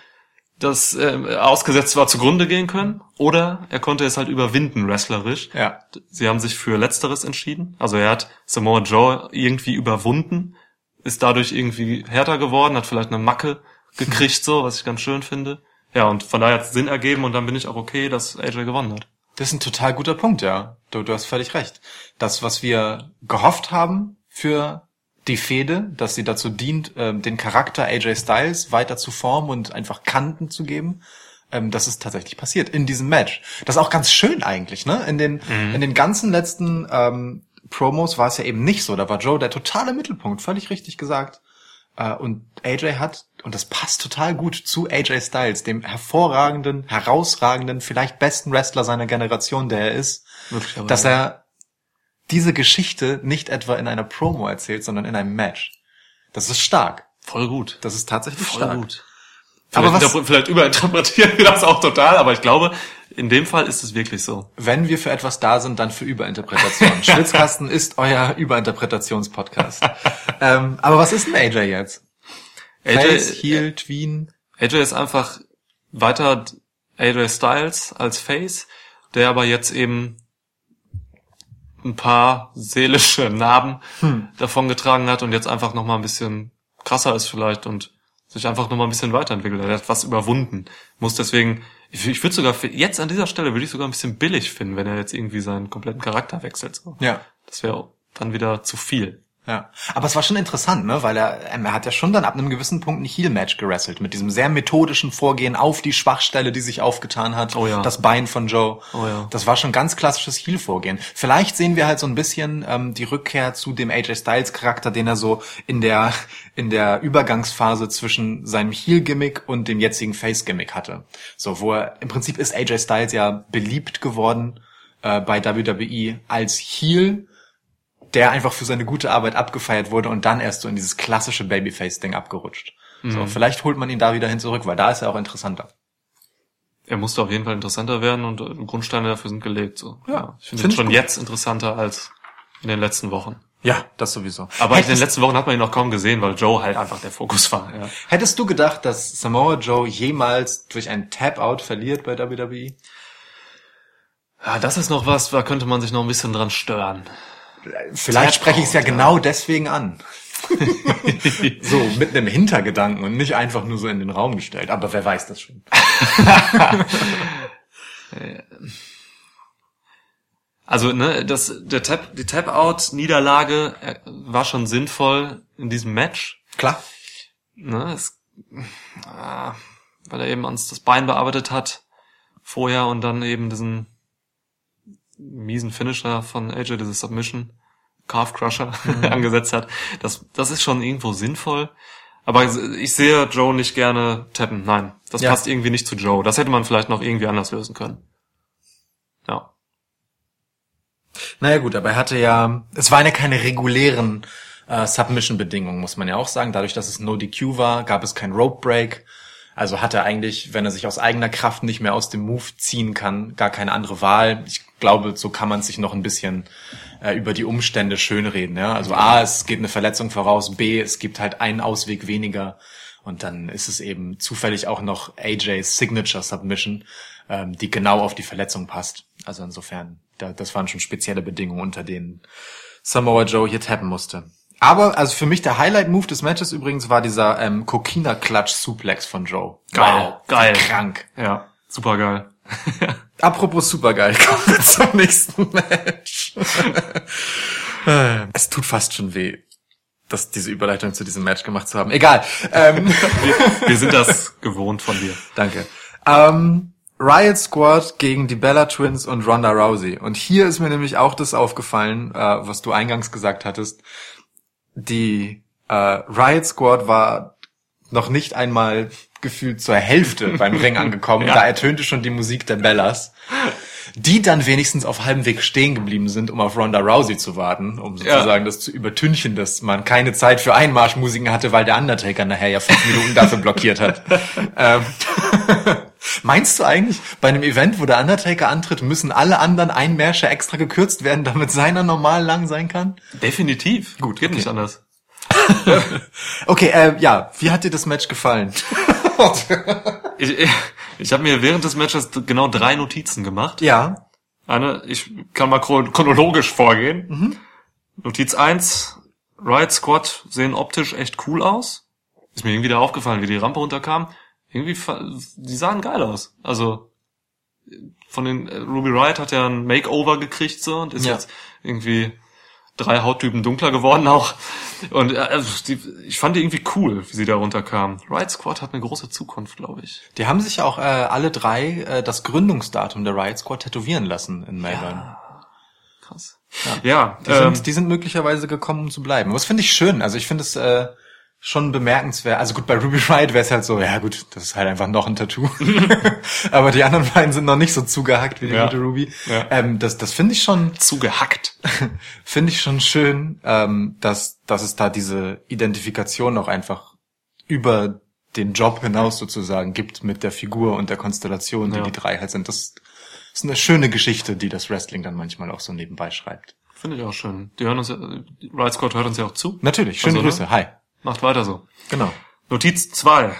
das äh, ausgesetzt war, zugrunde gehen können, oder er konnte es halt überwinden, wrestlerisch. Ja. Sie haben sich für Letzteres entschieden. Also er hat Samoa Joe irgendwie überwunden, ist dadurch irgendwie härter geworden, hat vielleicht eine Macke gekriegt, [laughs] so, was ich ganz schön finde. Ja, und von daher hat es Sinn ergeben und dann bin ich auch okay, dass AJ gewonnen hat. Das ist ein total guter Punkt, ja. Du, du hast völlig recht. Das, was wir gehofft haben für die Fehde, dass sie dazu dient, ähm, den Charakter AJ Styles weiter zu formen und einfach Kanten zu geben, ähm, das ist tatsächlich passiert in diesem Match. Das ist auch ganz schön eigentlich, ne? In den, in den ganzen letzten ähm, Promos war es ja eben nicht so. Da war Joe der totale Mittelpunkt, völlig richtig gesagt. Äh, und AJ hat, und das passt total gut zu AJ Styles, dem hervorragenden, herausragenden, vielleicht besten Wrestler seiner Generation, der er ist, dass er diese Geschichte nicht etwa in einer Promo erzählt, sondern in einem Match. Das ist stark. Voll gut. Das ist tatsächlich Voll stark. gut. Aber Vielleicht, was- interpre- vielleicht überinterpretieren wir das auch total, aber ich glaube, in dem Fall ist es wirklich so. Wenn wir für etwas da sind, dann für Überinterpretation. [laughs] Schwitzkasten ist euer Überinterpretationspodcast. ähm, aber was ist denn AJ jetzt? Face, AJ, Heel, Tween? AJ ist einfach weiter AJ Styles als Face, der aber jetzt eben ein paar seelische Narben davongetragen hat und jetzt einfach noch mal ein bisschen krasser ist vielleicht und sich einfach noch mal ein bisschen weiterentwickelt. Er hat was überwunden, muss deswegen Ich, ich würde sogar, jetzt an dieser Stelle würde ich sogar ein bisschen billig finden, wenn er jetzt irgendwie seinen kompletten Charakter wechselt. So. Ja. Das wäre dann wieder zu viel. Ja, aber es war schon interessant, ne, weil er, ähm, er hat ja schon dann ab einem gewissen Punkt ein Heel-Match gerasselt mit diesem sehr methodischen Vorgehen auf die Schwachstelle, die sich aufgetan hat, Oh ja. das Bein von Joe. Oh ja. Das war schon ganz klassisches Heel-Vorgehen. Vielleicht sehen wir halt so ein bisschen ähm, die Rückkehr zu dem AJ Styles Charakter, den er so in der in der Übergangsphase zwischen seinem Heel-Gimmick und dem jetzigen Face-Gimmick hatte. So, wo er im Prinzip ist AJ Styles ja beliebt geworden äh, bei WWE als Heel der einfach für seine gute Arbeit abgefeiert wurde und dann erst so in dieses klassische Babyface-Ding abgerutscht. So, vielleicht holt man ihn da wieder hin zurück, weil da ist er auch interessanter. Er musste auf jeden Fall interessanter werden und äh, Grundsteine dafür sind gelegt. So. Ja, ich finde find ihn schon gut. jetzt interessanter als in den letzten Wochen. Ja, das sowieso. Aber in den hättest, letzten Wochen hat man ihn noch kaum gesehen, weil Joe halt einfach der Fokus war. Ja. hättest du gedacht, dass Samoa Joe jemals durch einen Tap-Out verliert bei? WWE? ja, das ist noch was, da könnte man sich noch ein bisschen dran stören. Vielleicht spreche ich es ja ja. genau deswegen an. [laughs] so, mit einem Hintergedanken und nicht einfach nur so in den Raum gestellt. Aber wer weiß das schon. [laughs] Also, ne, das, der Tap, die Tap-Out-Niederlage äh, war schon sinnvoll in diesem Match. Klar. Ne, es, ah, weil er eben uns das Bein bearbeitet hat vorher und dann eben diesen miesen Finisher von AJ, diese Submission, Calf Crusher [laughs] angesetzt hat. Das, das ist schon irgendwo sinnvoll. Aber ich sehe Joe nicht gerne tappen. Nein, das Ja. passt irgendwie nicht zu Joe. Das hätte man vielleicht noch irgendwie anders lösen können. Ja. Naja gut, aber er hatte ja, es waren ja keine regulären äh, Submission-Bedingungen, muss man ja auch sagen. Dadurch, dass es No DQ war, gab es kein Rope Break. Also hat er eigentlich, wenn er sich aus eigener Kraft nicht mehr aus dem Move ziehen kann, gar keine andere Wahl. Ich glaube, so kann man sich noch ein bisschen äh, über die Umstände schönreden. Ja? Also A, es geht eine Verletzung voraus, B, es gibt halt einen Ausweg weniger. Und dann ist es eben zufällig auch noch AJs Signature Submission, ähm, die genau auf die Verletzung passt. Also insofern, da, das waren schon spezielle Bedingungen, unter denen Samoa Joe hier tappen musste. Aber also für mich der Highlight-Move des Matches übrigens war dieser ähm, Kokina-Clutch-Suplex von Joe. Geil, Wow, geil. Krank. Ja, super geil. [laughs] Apropos supergeil, [laughs] kommen wir zum nächsten Match. [laughs] Es tut fast schon weh, dass diese Überleitung zu diesem Match gemacht zu haben. Egal. Ähm, [laughs] Wir, wir sind das gewohnt von dir. danke. Ähm, Riot Squad gegen die Bella Twins und Ronda Rousey. Und hier ist mir nämlich auch das aufgefallen, äh, was du eingangs gesagt hattest. Die äh, Riot Squad war noch nicht einmal gefühlt zur Hälfte beim Ring [laughs] angekommen. Ja. Da ertönte schon die Musik der Bellas. Die dann wenigstens auf halbem Weg stehen geblieben sind, um auf Ronda Rousey zu warten, um sozusagen das zu übertünchen, dass man keine Zeit für Einmarschmusiken hatte, weil der Undertaker nachher ja fünf Minuten dafür blockiert hat. [laughs] ähm, [laughs] Meinst du eigentlich, bei einem Event, wo der Undertaker antritt, müssen alle anderen Einmärsche extra gekürzt werden, damit seiner normal lang sein kann? Definitiv. Gut, geht nicht anders. Okay, äh, ja, wie hat dir das Match gefallen? Ich, [laughs] ich, ich habe mir während des Matches genau drei Notizen gemacht. ja, Eine, ich kann mal chron- chronologisch vorgehen. Notiz eins: Riot Squad sehen optisch echt cool aus. Ist mir irgendwie da aufgefallen, wie die Rampe runterkam. Irgendwie, die sahen geil aus. Also, von den, äh, Ruby Riot hat ja ein Makeover gekriegt so und ist Ja. jetzt irgendwie drei Hauttypen dunkler geworden auch. Und äh, also die, ich fand die irgendwie cool, wie sie da runterkamen. Riot Squad hat eine große Zukunft, glaube ich. die haben sich auch äh, alle drei äh, das Gründungsdatum der Riot Squad tätowieren lassen in Melbourne. Krass. Ja, Die, ähm, sind, die sind möglicherweise gekommen, um zu bleiben. Das finde ich schön. Also ich finde es äh, schon bemerkenswert. Also gut, bei Ruby Riot wäre es halt so, ja gut, das ist halt einfach noch ein Tattoo. [laughs] [laughs] Aber die anderen beiden sind noch nicht so zugehackt wie die Ja. gute Ruby. Ja. Ähm, das das finde ich schon zugehackt. [laughs] finde ich schon schön, ähm, dass, dass es da diese Identifikation auch einfach über den Job hinaus sozusagen gibt mit der Figur und der Konstellation, die Ja. die drei halt sind. Das ist eine schöne Geschichte, die das Wrestling dann manchmal auch so nebenbei schreibt. Finde ich auch schön. Die hören uns ja, Riot Squad hört uns ja auch zu. Natürlich, schöne Also, ne? Grüße. Hi. Macht weiter so. Genau. Notiz zwei.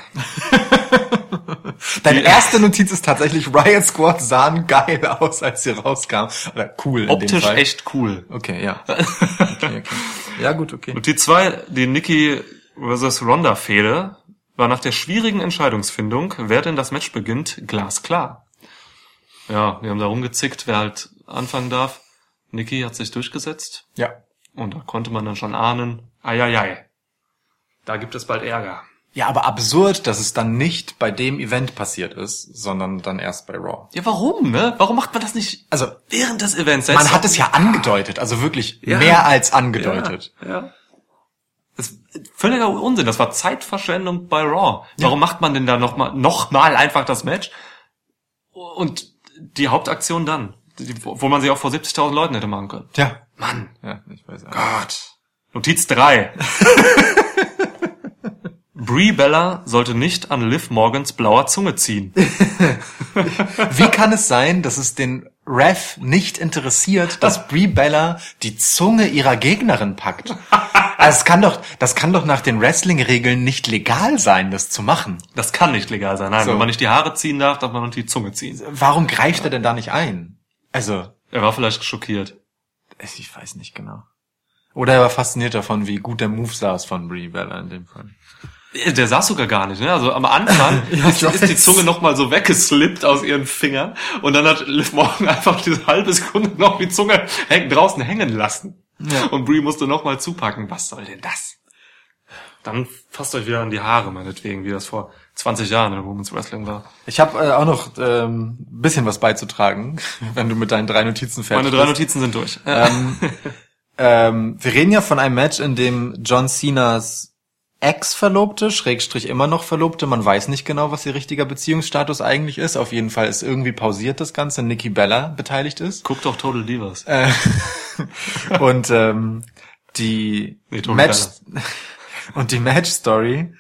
[laughs] Deine erste Notiz ist tatsächlich, Riot Squad sahen geil aus, als sie rauskam. Oder cool Optisch echt cool. Okay, ja. [laughs] Okay, okay. Ja, gut, okay. Notiz zwei, die Nikki vs. Ronda Fehde war nach der schwierigen Entscheidungsfindung, wer denn das Match beginnt, glasklar. Ja, wir haben da rumgezickt, wer halt anfangen darf. Nikki hat sich durchgesetzt Ja. und da konnte man dann schon ahnen, eieiei, da gibt es bald Ärger. Ja, aber absurd, dass es dann nicht bei dem Event passiert ist, sondern dann erst bei Raw. Ja, warum, ne? Warum macht man das nicht Also, während des Events? man hat es ja angedeutet, also wirklich Ja. mehr als angedeutet. Ja. ja. Das ist völliger Unsinn. Das war Zeitverschwendung bei Raw. Warum macht man denn da noch mal, noch mal einfach das Match? Und die Hauptaktion dann, wo man sie auch vor 70.000 Leuten hätte machen können. Ja. Mann. Ja, ich weiß auch. Gott. Notiz 3. [laughs] Brie Bella sollte nicht an Liv Morgans blauer Zunge ziehen. [laughs] Wie kann es sein, dass es den Ref nicht interessiert, dass Brie Bella die Zunge ihrer Gegnerin packt? [laughs] Also es kann doch, das kann doch nach den Wrestling-Regeln nicht legal sein, das zu machen. Das kann nicht legal sein. Nein, So. wenn man nicht die Haare ziehen darf, darf man nicht die Zunge ziehen. Warum greift er denn da nicht ein? Also, Er war vielleicht schockiert. ich weiß nicht genau. Oder er war fasziniert davon, wie gut der Move saß von Brie Bella in dem Fall. Der saß sogar gar nicht, ne? Also am Anfang [laughs] Ja, ist, ist die. Zunge noch mal so weggeslippt aus ihren Fingern und dann hat Liv Morgan [laughs] einfach diese halbe Sekunde noch die Zunge häng, draußen hängen lassen. Ja. Und Brie musste noch mal zupacken. Was soll denn das? Dann fasst euch wieder an die Haare, meinetwegen, wie das vor 20 Jahren in Women's Wrestling war. Ich habe äh, auch noch ähm, bisschen was beizutragen, [laughs] wenn du mit deinen drei Notizen fertig Meine drei bist. Notizen sind durch. Ähm, ähm, wir reden ja von einem Match, in dem John Cenas Ex-Verlobte, Schrägstrich immer noch Verlobte, man weiß nicht genau, was ihr richtiger Beziehungsstatus eigentlich ist. Auf jeden Fall ist irgendwie pausiert das Ganze, Nikki Bella beteiligt ist. Guck doch Total Divas. Äh, [laughs] und ähm, die Nee, Match [laughs] und die Match-Story,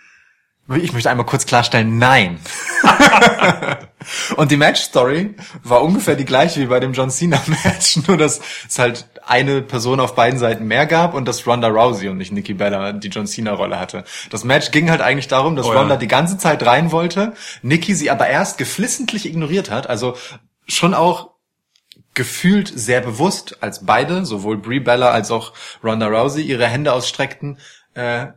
ich möchte einmal kurz klarstellen, nein. [laughs] und die Match-Story war ungefähr die gleiche wie bei dem John Cena-Match, [laughs] nur dass es halt eine Person auf beiden Seiten mehr gab und dass Ronda Rousey und nicht Nikki Bella die John Cena-Rolle hatte. Das Match ging halt eigentlich darum, dass Oh ja. Ronda die ganze Zeit rein wollte, Nikki sie aber erst geflissentlich ignoriert hat, also schon auch gefühlt sehr bewusst, als beide, sowohl Brie Bella als auch Ronda Rousey, ihre Hände ausstreckten, äh,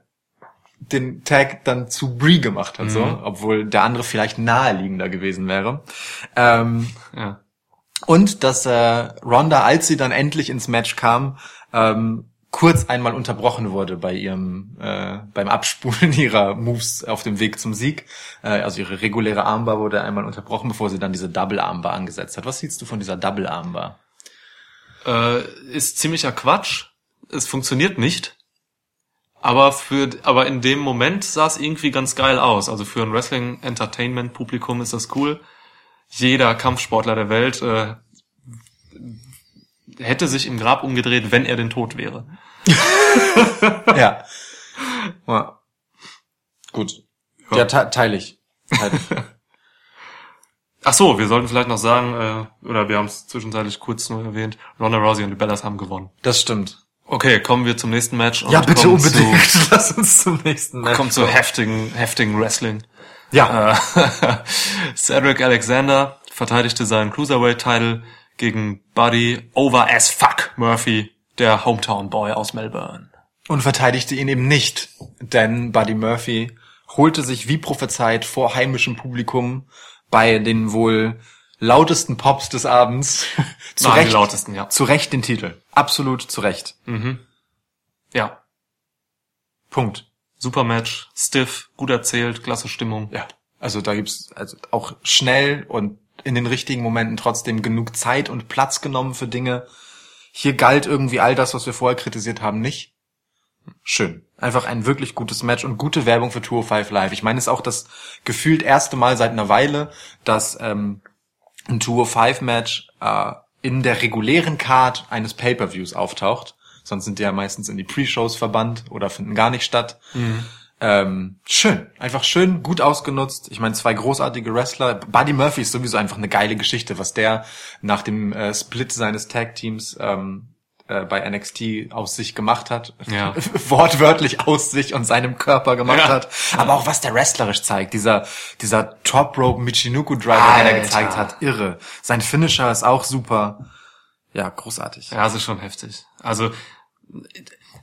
den Tag dann zu Brie gemacht hat, so, obwohl der andere vielleicht naheliegender gewesen wäre. Ähm, Ja. und dass äh, Ronda, als sie dann endlich ins Match kam, ähm, kurz einmal unterbrochen wurde bei ihrem äh, beim Abspulen [laughs] ihrer Moves auf dem Weg zum Sieg. Äh, also ihre reguläre Armbar wurde einmal unterbrochen, bevor sie dann diese Double Armbar angesetzt hat. Was siehst du von dieser Double Armbar? Äh, ist ziemlicher Quatsch. Es funktioniert nicht. Aber für, aber in dem Moment sah es irgendwie ganz geil aus. Also für ein Wrestling-Entertainment-Publikum ist das cool. Jeder Kampfsportler der Welt äh, hätte sich im Grab umgedreht, wenn er denn tot wäre. [laughs] ja. ja. Gut. Ja, te teile ich. Teile ich. [laughs] Ach so, wir sollten vielleicht noch sagen, äh, oder wir haben es zwischenzeitlich kurz nur erwähnt, Ronda Rousey und die Bellas haben gewonnen. Das stimmt. Okay, kommen wir zum nächsten Match. und Ja, bitte unbedingt. Zu, [laughs] Lass uns zum nächsten Match. kommt zu heftigen, heftigen Wrestling. Ja. Äh, [laughs] Cedric Alexander verteidigte seinen Cruiserweight-Title gegen Buddy Over as Fuck Murphy, der Hometown Boy aus Melbourne. und verteidigte ihn eben nicht, denn Buddy Murphy holte sich wie prophezeit vor heimischem Publikum bei den wohl lautesten Pops des Abends [laughs] zu, die Recht, lautesten, ja. zu Recht den Titel. Absolut zu Recht. Ja, Punkt. super Match, stiff, gut erzählt, klasse Stimmung. Ja. Also da gibt's also auch schnell und in den richtigen Momenten trotzdem genug Zeit und Platz genommen für Dinge. Hier galt irgendwie all das, was wir vorher kritisiert haben, nicht. Schön. Einfach ein wirklich gutes Match und gute Werbung für 205 Live. Ich meine, es ist auch das gefühlt erste Mal seit einer Weile, dass ähm, ein 205 Match äh, in der regulären Card eines Pay-per-Views auftaucht. Sonst sind die ja meistens in die Pre-Shows verbannt oder finden gar nicht statt. Ähm, schön, einfach schön, gut ausgenutzt. Ich meine, zwei großartige Wrestler. Buddy Murphy ist sowieso einfach eine geile Geschichte, was der nach dem äh, Split seines Tag-Teams ähm, äh, bei NXT aus sich gemacht hat. Ja. [laughs] Wortwörtlich aus sich und seinem Körper gemacht Ja. hat. Aber auch was der wrestlerisch zeigt. Dieser, dieser Top Rope Michinoku Driver, den er gezeigt hat. Irre. Sein Finisher ist auch super. Ja, großartig. Ja, das ist schon heftig. Also,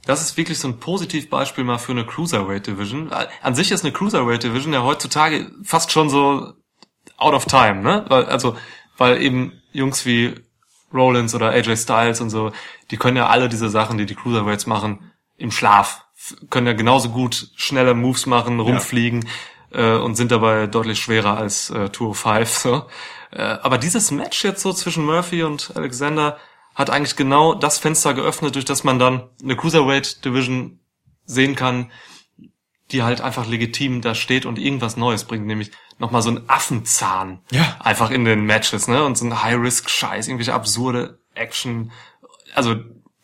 das ist wirklich so ein Positivbeispiel mal für eine Cruiserweight Division. An sich ist eine Cruiserweight Division ja heutzutage fast schon so out of time, ne? Weil, Also, weil eben Jungs wie Rollins oder AJ Styles und so, die können ja alle diese Sachen, die die Cruiserweights machen, im Schlaf. Können ja genauso gut schnelle Moves machen, rumfliegen äh, und sind dabei deutlich schwerer als äh, 205. [laughs] So. Äh, aber dieses Match jetzt so zwischen Murphy und Alexander hat eigentlich genau das Fenster geöffnet, durch das man dann eine Cruiserweight Division sehen kann, die halt einfach legitim da steht und irgendwas Neues bringt, nämlich nochmal so ein Affenzahn. Ja. Einfach in den Matches, ne? Und so ein High-Risk-Scheiß, irgendwelche absurde Action. Also,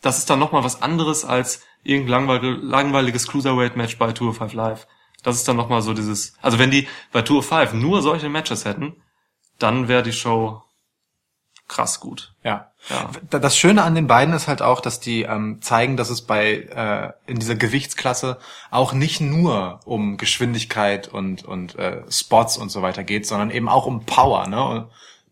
das ist dann nochmal was anderes als irgendein langweil langweiliges Cruiserweight-Match bei Tour 5 Live. Das ist dann nochmal so dieses, also wenn die bei Tour 5 nur solche Matches hätten, dann wäre die Show krass gut. Ja. Ja. Das Schöne an den beiden ist halt auch, dass die ähm, zeigen, dass es bei äh, in dieser Gewichtsklasse auch nicht nur um Geschwindigkeit und und äh, Spots und so weiter geht, sondern eben auch um Power. Ne?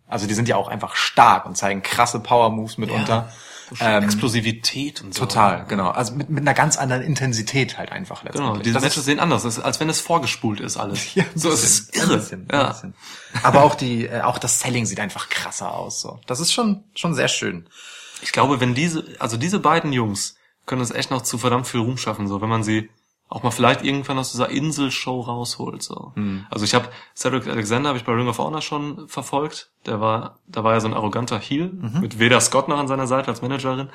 Also die sind ja auch einfach stark und zeigen krasse Power Moves mitunter. Ähm, Explosivität und so. total, genau. Also mit, mit einer ganz anderen Intensität halt einfach letztendlich. Genau, diese Das Matches ist- sehen anders, aus, als wenn es vorgespult ist alles. [laughs] Ja, so es ist irre. Bisschen, ja. Aber auch die, äh, auch das Selling sieht einfach krasser aus. So, das ist schon schon sehr schön. Ich glaube, wenn diese, also diese beiden Jungs können es echt noch zu verdammt viel Ruhm schaffen, so wenn man sie auch mal vielleicht irgendwann aus dieser Inselshow rausholt. So. Hm. Also ich habe Cedric Alexander habe ich bei Ring of Honor schon verfolgt. Der war, da war ja so ein arroganter Heel Mhm. mit Veda Scott noch an seiner Seite als Managerin.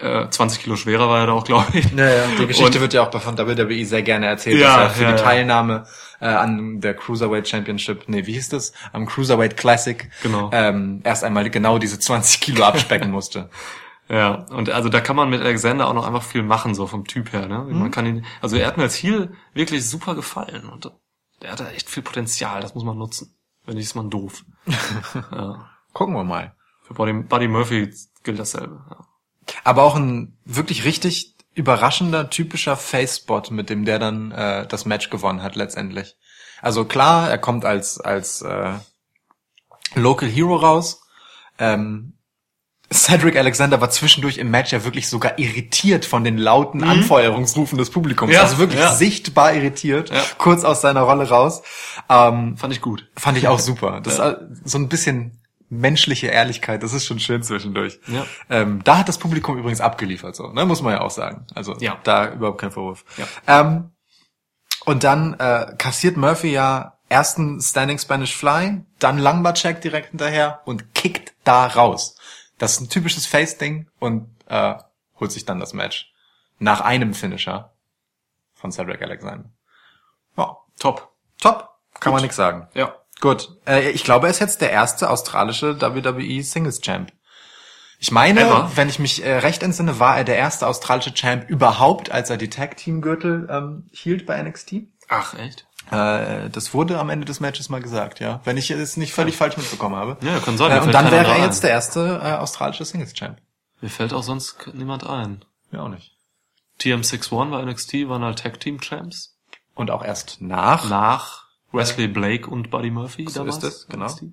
Äh, 20 Kilo schwerer war er da auch, [laughs] glaube ich. Ja, ja, die Geschichte Und- wird ja auch von WWE sehr gerne erzählt, Ja, dass er für ja, die. Teilnahme äh, an der Cruiserweight Championship, nee, wie hieß das? Am Cruiserweight Classic Genau. ähm, erst einmal genau diese 20 Kilo abspecken musste. [laughs] Ja, und also da kann man mit Alexander auch noch einfach viel machen, so vom Typ her. Ne? Mhm. Man kann ihn, also er hat mir als Heel wirklich super gefallen und der hat da echt viel Potenzial, das muss man nutzen. Wenn nicht, ist man doof. [laughs] ja. Gucken wir mal. Für Buddy, Buddy Murphy gilt dasselbe. Ja. Aber auch ein wirklich richtig überraschender, typischer Face-Spot, mit dem der dann äh, das Match gewonnen hat letztendlich. Also klar, er kommt als als äh, Local Hero raus. Ähm, Cedric Alexander war zwischendurch im Match ja wirklich sogar irritiert von den lauten Anfeuerungsrufen des Publikums. Mhm. Ja, also wirklich ja. sichtbar irritiert, Ja. kurz aus seiner Rolle raus. Ähm, Fand ich gut. fand ich auch [laughs] super. Das Ja. ist so ein bisschen menschliche Ehrlichkeit, das ist schon schön zwischendurch. Ja. Ähm, da hat das Publikum übrigens abgeliefert, so, ne? muss man ja auch sagen. Also Ja. da überhaupt kein Vorwurf. Ja. Ähm, und dann äh, kassiert Murphy ja ersten Standing Spanish Fly, dann Langbar-Check direkt hinterher und kickt da raus. Das ist ein typisches Face-Ding und äh, holt sich dann das Match. Nach einem Finisher von Cedric Alexander. Ja, Top. top. Kann man nichts sagen. Ja. Gut. Äh, ich glaube, er ist jetzt der erste australische WWE Singles Champ. Ich meine, Ever? wenn ich mich äh, recht entsinne, war er der erste australische Champ überhaupt, als er die Tag Team Gürtel ähm, hielt bei NXT. Ach, echt? Äh, das wurde am Ende des Matches mal gesagt, ja. Wenn ich es nicht völlig falsch mitbekommen habe. Ja, kann sein, Äh, und dann wäre er ein. jetzt der erste äh, australische Singles Champ. Mir fällt auch sonst niemand ein. Ja, auch nicht. TM61 war NXT, waren halt Tag Team Champs. Und auch erst nach. Nach Wesley Blake und Buddy Murphy So damals. ist es, genau. NXT.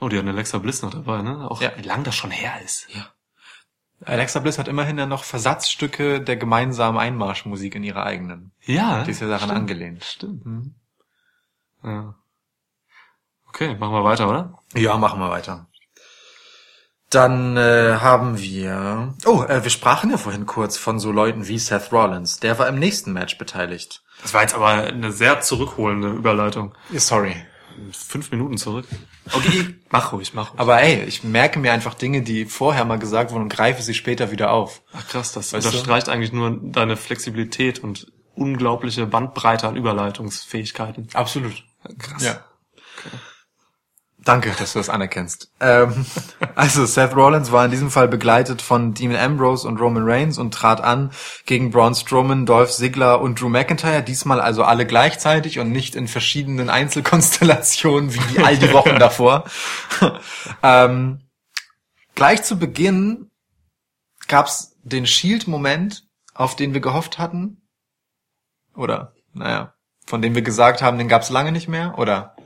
Oh, die hatten Alexa Bliss noch dabei, ne? Auch Ja. wie lang das schon her ist. Ja. Alexa Bliss hat immerhin ja noch Versatzstücke der gemeinsamen Einmarschmusik in ihrer eigenen. Ja. Die ist ja daran stimmt. angelehnt. Stimmt. Ja. Okay, machen wir weiter, oder? Ja, machen wir weiter. Dann äh, haben wir. Oh, äh, wir sprachen ja vorhin kurz von so Leuten wie Seth Rollins. Der war im nächsten Match beteiligt. Das war jetzt aber eine sehr zurückholende Überleitung. Sorry. Fünf Minuten zurück. Okay, mach ruhig, mach ruhig. Aber ey, ich merke mir einfach Dinge, die vorher mal gesagt wurden und greife sie später wieder auf. Ach krass, das Weißt du? unterstreicht eigentlich nur deine Flexibilität und unglaubliche Bandbreite an Überleitungsfähigkeiten. Absolut. Krass. Ja. Danke, dass du das anerkennst. Ähm, [laughs] also Seth Rollins war in diesem Fall begleitet von Dean Ambrose und Roman Reigns und trat an gegen Braun Strowman, Dolph Ziggler und Drew McIntyre. Diesmal also alle gleichzeitig und nicht in verschiedenen Einzelkonstellationen wie die all die [laughs] Wochen davor. [laughs] ähm, gleich zu Beginn gab's den Shield-Moment, auf den wir gehofft hatten. Oder, naja, von dem wir gesagt haben, den gab's lange nicht mehr. Oder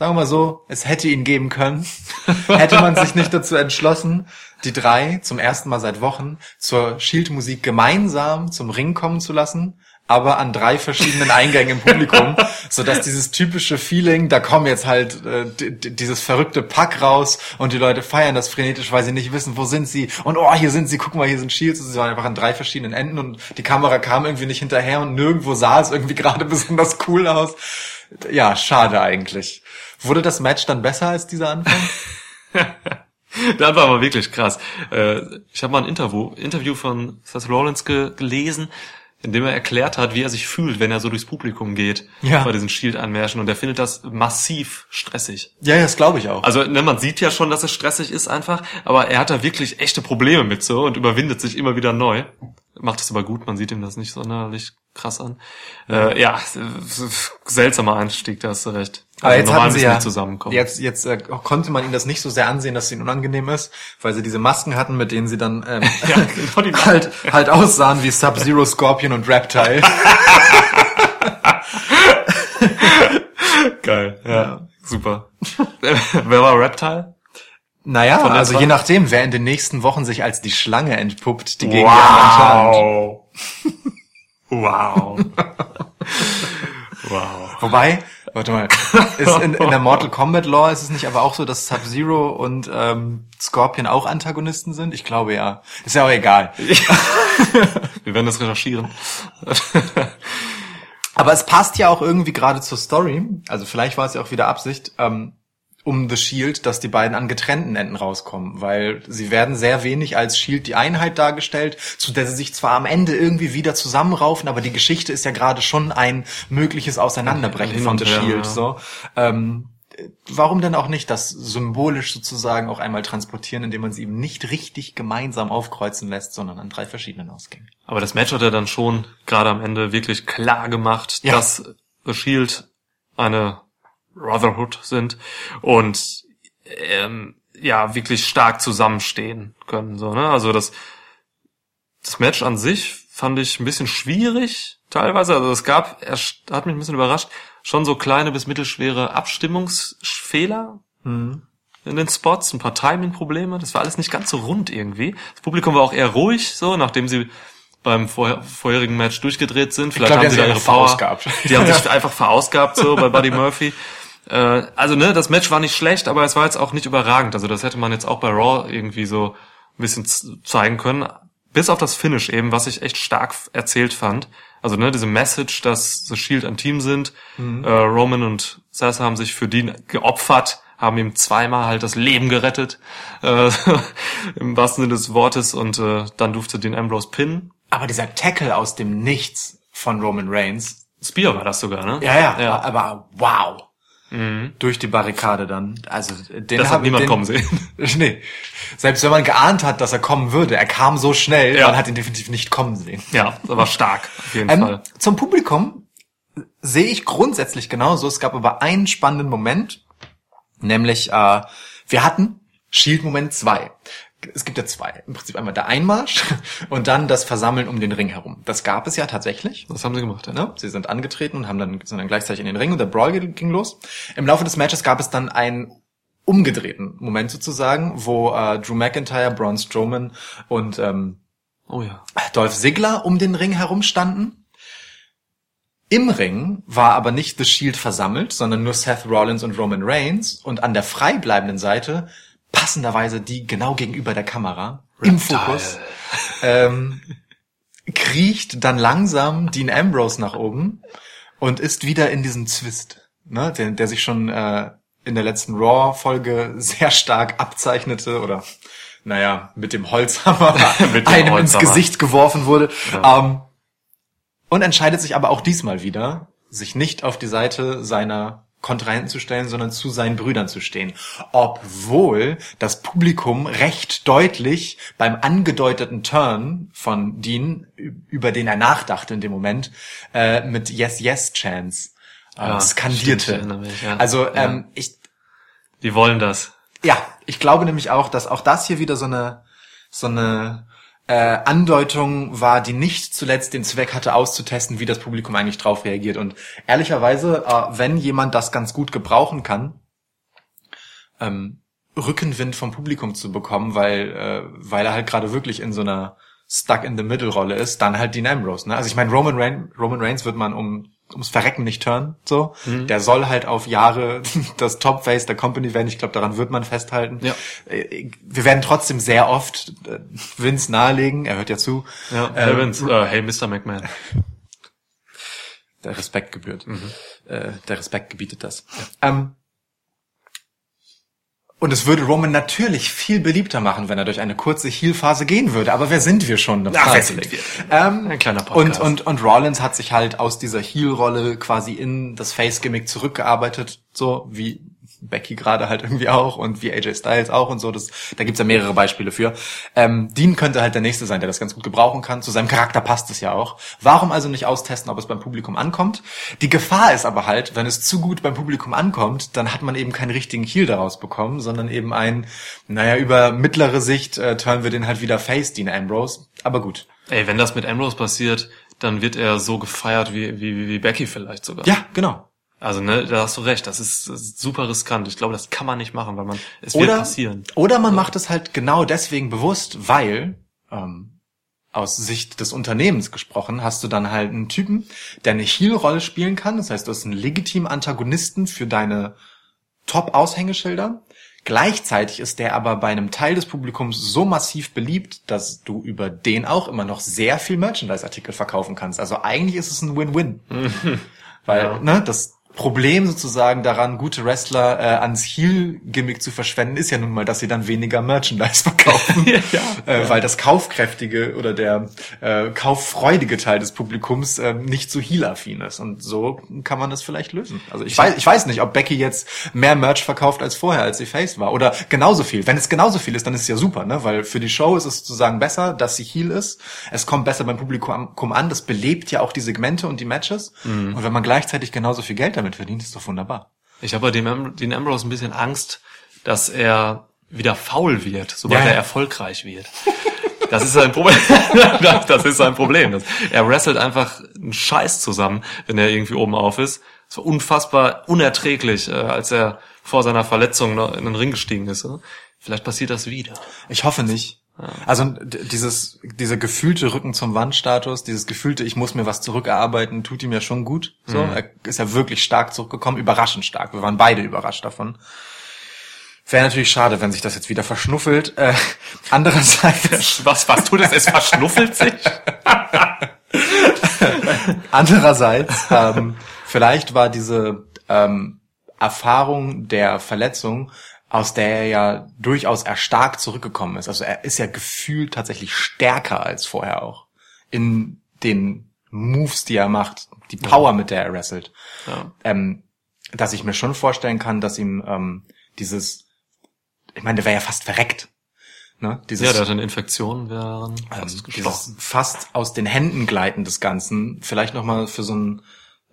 sagen wir mal so, es hätte ihn geben können. [laughs] hätte man sich nicht dazu entschlossen, die drei zum ersten Mal seit Wochen zur Shield-Musik gemeinsam zum Ring kommen zu lassen. aber an drei verschiedenen Eingängen im Publikum, [laughs] so dass dieses typische Feeling, da kommen jetzt halt äh, dieses verrückte Pack raus und die Leute feiern das frenetisch, weil sie nicht wissen, wo sind sie und oh, hier sind sie, guck mal, hier sind Shields, sie waren einfach an drei verschiedenen Enden und die Kamera kam irgendwie nicht hinterher und nirgendwo sah es irgendwie [laughs] gerade besonders cool aus. Ja, schade eigentlich. Wurde das Match dann besser als dieser Anfang? [laughs] Das war aber wirklich krass. Äh, Ich habe mal ein Interview, Interview von Seth Rollins ge gelesen, in dem er erklärt hat, wie er sich fühlt, wenn er so durchs Publikum geht Ja. bei diesen Shield-Anmärschen. Und er findet das massiv stressig. Ja, das glaube ich auch. Also ne, man sieht ja schon, dass es stressig ist einfach, aber er hat da wirklich echte Probleme mit so und überwindet sich immer wieder neu. Macht es aber gut, man sieht ihm das nicht sonderlich krass an. Äh, ja, seltsamer Einstieg, da hast du recht. Aber jetzt normal sie ja, die zusammenkommen. jetzt, jetzt äh, konnte man ihnen das nicht so sehr ansehen, dass es ihnen unangenehm ist, weil sie diese Masken hatten, mit denen sie dann ähm, [laughs] Ja, genau die [laughs] halt, halt aussahen wie Sub-Zero, Scorpion und Reptile. [laughs] Geil, ja, super. Wer war Reptile? Naja, also je nachdem, wer in den nächsten Wochen sich als die Schlange entpuppt, die gegen die anderen Wow. Wow. [laughs] wow. Wobei, warte mal, ist in, in der Mortal Kombat Lore ist es nicht aber auch so, dass Sub-Zero und ähm, Scorpion auch Antagonisten sind? Ich glaube ja. Ist ja auch egal. [laughs] Wir werden das recherchieren. Aber es passt ja auch irgendwie gerade zur Story. Also vielleicht war es ja auch wieder Absicht, ähm, um The Shield, dass die beiden an getrennten Enden rauskommen, weil sie werden sehr wenig als Shield die Einheit dargestellt, zu der sie sich zwar am Ende irgendwie wieder zusammenraufen, aber die Geschichte ist ja gerade schon ein mögliches Auseinanderbrechen Hin von The Shield. ja. So, ähm, warum denn auch nicht das symbolisch sozusagen auch einmal transportieren, indem man sie eben nicht richtig gemeinsam aufkreuzen lässt, sondern an drei verschiedenen Ausgängen? Aber das Match hat er dann schon gerade am Ende wirklich klar gemacht, Ja. dass The Shield eine Brotherhood sind und ähm, ja wirklich stark zusammenstehen können. So, ne? Also das, das Match an sich fand ich ein bisschen schwierig teilweise. Also es gab, er hat mich ein bisschen überrascht, schon so kleine bis mittelschwere Abstimmungsfehler in den Spots, ein paar Timing-Probleme. Das war alles nicht ganz so rund irgendwie. Das Publikum war auch eher ruhig, so nachdem sie beim vorher, vorherigen Match durchgedreht sind. Vielleicht glaub, haben sie da ihre Power. verausgabt. Die haben sich einfach verausgabt so bei Buddy [laughs] Murphy. Äh, also ne, das Match war nicht schlecht, aber es war jetzt auch nicht überragend. Also das hätte man jetzt auch bei Raw irgendwie so ein bisschen zeigen können. Bis auf das Finish eben, was ich echt stark erzählt fand. Also ne, diese Message, dass The Shield ein Team sind. Äh, Roman und Seth haben sich für die geopfert, haben ihm zweimal halt das Leben gerettet, äh, [laughs] im wahrsten Sinne des Wortes. Und äh, dann durfte den Ambrose pinnen. Aber dieser Tackle aus dem Nichts von Roman Reigns, Spear war das sogar, ne? Ja, ja, ja. Mhm. aber wow. Durch die Barrikade dann. Also den Das hat niemand den, kommen sehen. [laughs] Nee. Selbst wenn man geahnt hat, dass er kommen würde, er kam so schnell, Ja. man hat ihn definitiv nicht kommen sehen. Ja, war stark, auf jeden Ähm, Fall. zum Publikum sehe ich grundsätzlich genauso. Es gab aber einen spannenden Moment, nämlich äh, wir hatten Shield Moment 2. Es gibt ja zwei. Im Prinzip einmal der Einmarsch [laughs] und dann das Versammeln um den Ring herum. Das gab es ja tatsächlich. Das haben sie gemacht, ja. Ne? Sie sind angetreten und haben dann, sind dann gleichzeitig in den Ring und der Brawl ging los. Im Laufe des Matches gab es dann einen umgedrehten Moment sozusagen, wo äh, Drew McIntyre, Braun Strowman und ähm, Oh ja. Dolph Ziggler um den Ring herum standen. Im Ring war aber nicht The Shield versammelt, sondern nur Seth Rollins und Roman Reigns und an der frei bleibenden Seite passenderweise die genau gegenüber der Kamera im Fokus ähm, kriecht dann langsam Dean Ambrose nach oben und ist wieder in diesem Zwist, ne, der, der sich schon äh, in der letzten Raw-Folge sehr stark abzeichnete oder naja, mit dem Holzhammer [laughs] Mit dem [laughs] einem ins Holzhammer. Gesicht geworfen wurde. Ähm, und entscheidet sich aber auch diesmal wieder, sich nicht auf die Seite seiner Kontrahenten zu stellen, sondern zu seinen Brüdern zu stehen. Obwohl das Publikum recht deutlich beim angedeuteten Turn von Dean, über den er nachdachte in dem Moment, äh, mit Yes, Yes Chance äh, Ja, skandierte. stimmt, mich, ja. Also Ja. ähm, ich, Die wollen das. ja, ich glaube nämlich auch, dass auch das hier wieder so eine so eine äh, Andeutung war, die nicht zuletzt den Zweck hatte, auszutesten, wie das Publikum eigentlich drauf reagiert. Und ehrlicherweise, äh, wenn jemand das ganz gut gebrauchen kann, ähm, Rückenwind vom Publikum zu bekommen, weil äh, weil er halt gerade wirklich in so einer stuck in the middle Rolle ist, dann halt Dean Ambrose. Ne? Also ich meine, Roman, Reign, Roman Reigns wird man um ums Verrecken nicht turnen, so. Der soll halt auf Jahre [laughs] das Top-Face der Company werden. Ich glaube, daran wird man festhalten. Ja. Äh, Wir werden trotzdem sehr oft äh, Vince nahelegen, er hört ja zu. Ja, Ähm, hey, Vince, äh, hey, Mr. McMahon. der Respekt gebührt. Mhm. Äh, der Respekt gebietet das. Ähm, und es würde Roman natürlich viel beliebter machen, wenn er durch eine kurze Heel-Phase gehen würde. Aber wer sind wir schon? Ach, wer sind wir? Ähm, Ein kleiner und, Podcast. und, und Rollins hat sich halt aus dieser Heel-Rolle quasi in das Face-Gimmick zurückgearbeitet, so wie Becky gerade halt irgendwie auch und wie AJ Styles auch und so. Das, da gibt's ja mehrere Beispiele für. Ähm, Dean könnte halt der Nächste sein, der das ganz gut gebrauchen kann. Zu seinem Charakter passt es ja auch. Warum also nicht austesten, ob es beim Publikum ankommt? Die Gefahr ist aber halt, wenn es zu gut beim Publikum ankommt, dann hat man eben keinen richtigen Heal daraus bekommen, sondern eben ein, naja, über mittlere Sicht äh, turnen wir den halt wieder Face, Dean Ambrose. Aber gut. Ey, wenn das mit Ambrose passiert, dann wird er so gefeiert wie, wie, wie Becky vielleicht sogar. Ja, genau. Also, ne, da hast du recht. Das ist, das ist super riskant. Ich glaube, das kann man nicht machen, weil man, es wird Oder, passieren. oder man macht es halt genau deswegen bewusst, weil ähm, aus Sicht des Unternehmens gesprochen, hast du dann halt einen Typen, der eine Heel-Rolle spielen kann. Das heißt, du hast einen legitimen Antagonisten für deine Top-Aushängeschilder. Gleichzeitig ist der aber bei einem Teil des Publikums so massiv beliebt, dass du über den auch immer noch sehr viel Merchandise-Artikel verkaufen kannst. Also eigentlich ist es ein Win-Win. [laughs] Weil, Ja. ne, das Problem sozusagen daran, gute Wrestler äh, ans Heel-Gimmick zu verschwenden, ist ja nun mal, dass sie dann weniger Merchandise [laughs] verkaufen. Ja. äh, Weil das kaufkräftige oder der äh, kauffreudige Teil des Publikums äh, nicht so heel-affin ist. Und so kann man das vielleicht lösen. Also ich weiß, ich weiß nicht, ob Becky jetzt mehr Merch verkauft als vorher, als sie Face war. Oder genauso viel. Wenn es genauso viel ist, dann ist es ja super, ne? Weil für die Show ist es sozusagen besser, dass sie heel ist. Es kommt besser beim Publikum an. Das belebt ja auch die Segmente und die Matches. Und wenn man gleichzeitig genauso viel Geld damit verdient, ist doch wunderbar. Ich habe bei dem Dean Ambrose ein bisschen Angst, dass er wieder faul wird, sobald Ja, ja. er erfolgreich wird. Das ist sein Problem. [laughs] das ist sein Problem. Er wrestelt einfach einen Scheiß zusammen, wenn er irgendwie oben auf ist. Es war unfassbar unerträglich, äh, als er vor seiner Verletzung in den Ring gestiegen ist. Vielleicht passiert das wieder. Ich hoffe nicht. Also dieses, dieser gefühlte Rücken zum Wandstatus, dieses gefühlte, ich muss mir was zurückerarbeiten, tut ihm ja schon gut. So, er ist ja wirklich stark zurückgekommen, überraschend stark. Wir waren beide überrascht davon. Wäre natürlich schade, wenn sich das jetzt wieder verschnuffelt. Äh, [laughs] andererseits, [laughs] Was, was tut es? Es verschnuffelt sich? [laughs] andererseits, ähm, vielleicht war diese ähm, Erfahrung der Verletzung, aus der er ja durchaus erstarkt zurückgekommen ist. Also er ist ja gefühlt tatsächlich stärker als vorher auch. In den Moves, die er macht, die Power, mit der er wrestelt. Ja. Ähm, dass ich mir schon vorstellen kann, dass ihm ähm, dieses, ich meine, der wäre ja fast verreckt. Ne? Dieses, Ja, der hat eine Infektion während ähm, fast dieses fast aus den Händen gleiten des Ganzen, vielleicht nochmal für so einen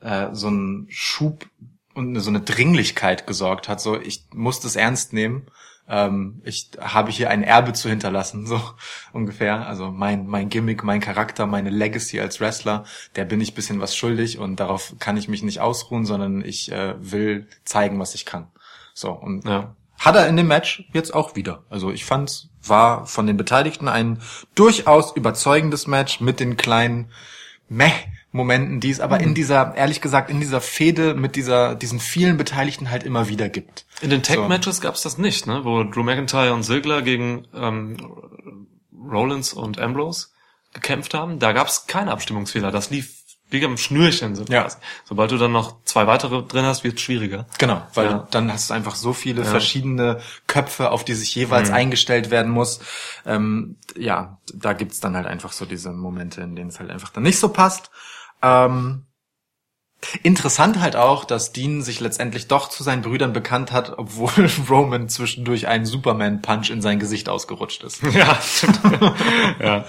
äh, so einen Schub und so eine Dringlichkeit gesorgt hat. So, ich muss das ernst nehmen. Ähm, ich habe hier ein Erbe zu hinterlassen, [laughs] so ungefähr. Also mein mein Gimmick, mein Charakter, meine Legacy als Wrestler, der bin ich bisschen was schuldig und darauf kann ich mich nicht ausruhen, sondern ich äh, will zeigen, was ich kann. So und Ja. hat er in dem Match jetzt auch wieder. Also ich fand, war von den Beteiligten ein durchaus überzeugendes Match mit den kleinen Meh-Momenten, die es aber in dieser, ehrlich gesagt, in dieser Fehde mit dieser, diesen vielen Beteiligten halt immer wieder gibt. In den So. Tag-Matches gab's das nicht, ne? Wo Drew McIntyre und Ziggler gegen ähm, Rollins und Ambrose gekämpft haben. Da gab's keine Abstimmungsfehler. Das lief wie am Schnürchen. So Ja. quasi. Sobald du dann noch zwei weitere drin hast, wird's schwieriger. Genau, weil Ja. dann hast du einfach so viele verschiedene Köpfe, auf die sich jeweils eingestellt werden muss. Ähm, ja, da gibt's dann halt einfach so diese Momente, in denen es halt einfach dann nicht so passt. Ähm, interessant halt auch, dass Dean sich letztendlich doch zu seinen Brüdern bekannt hat, obwohl [laughs] Roman zwischendurch einen Superman-Punch in sein Gesicht ausgerutscht ist. Ja, stimmt. [laughs] ja.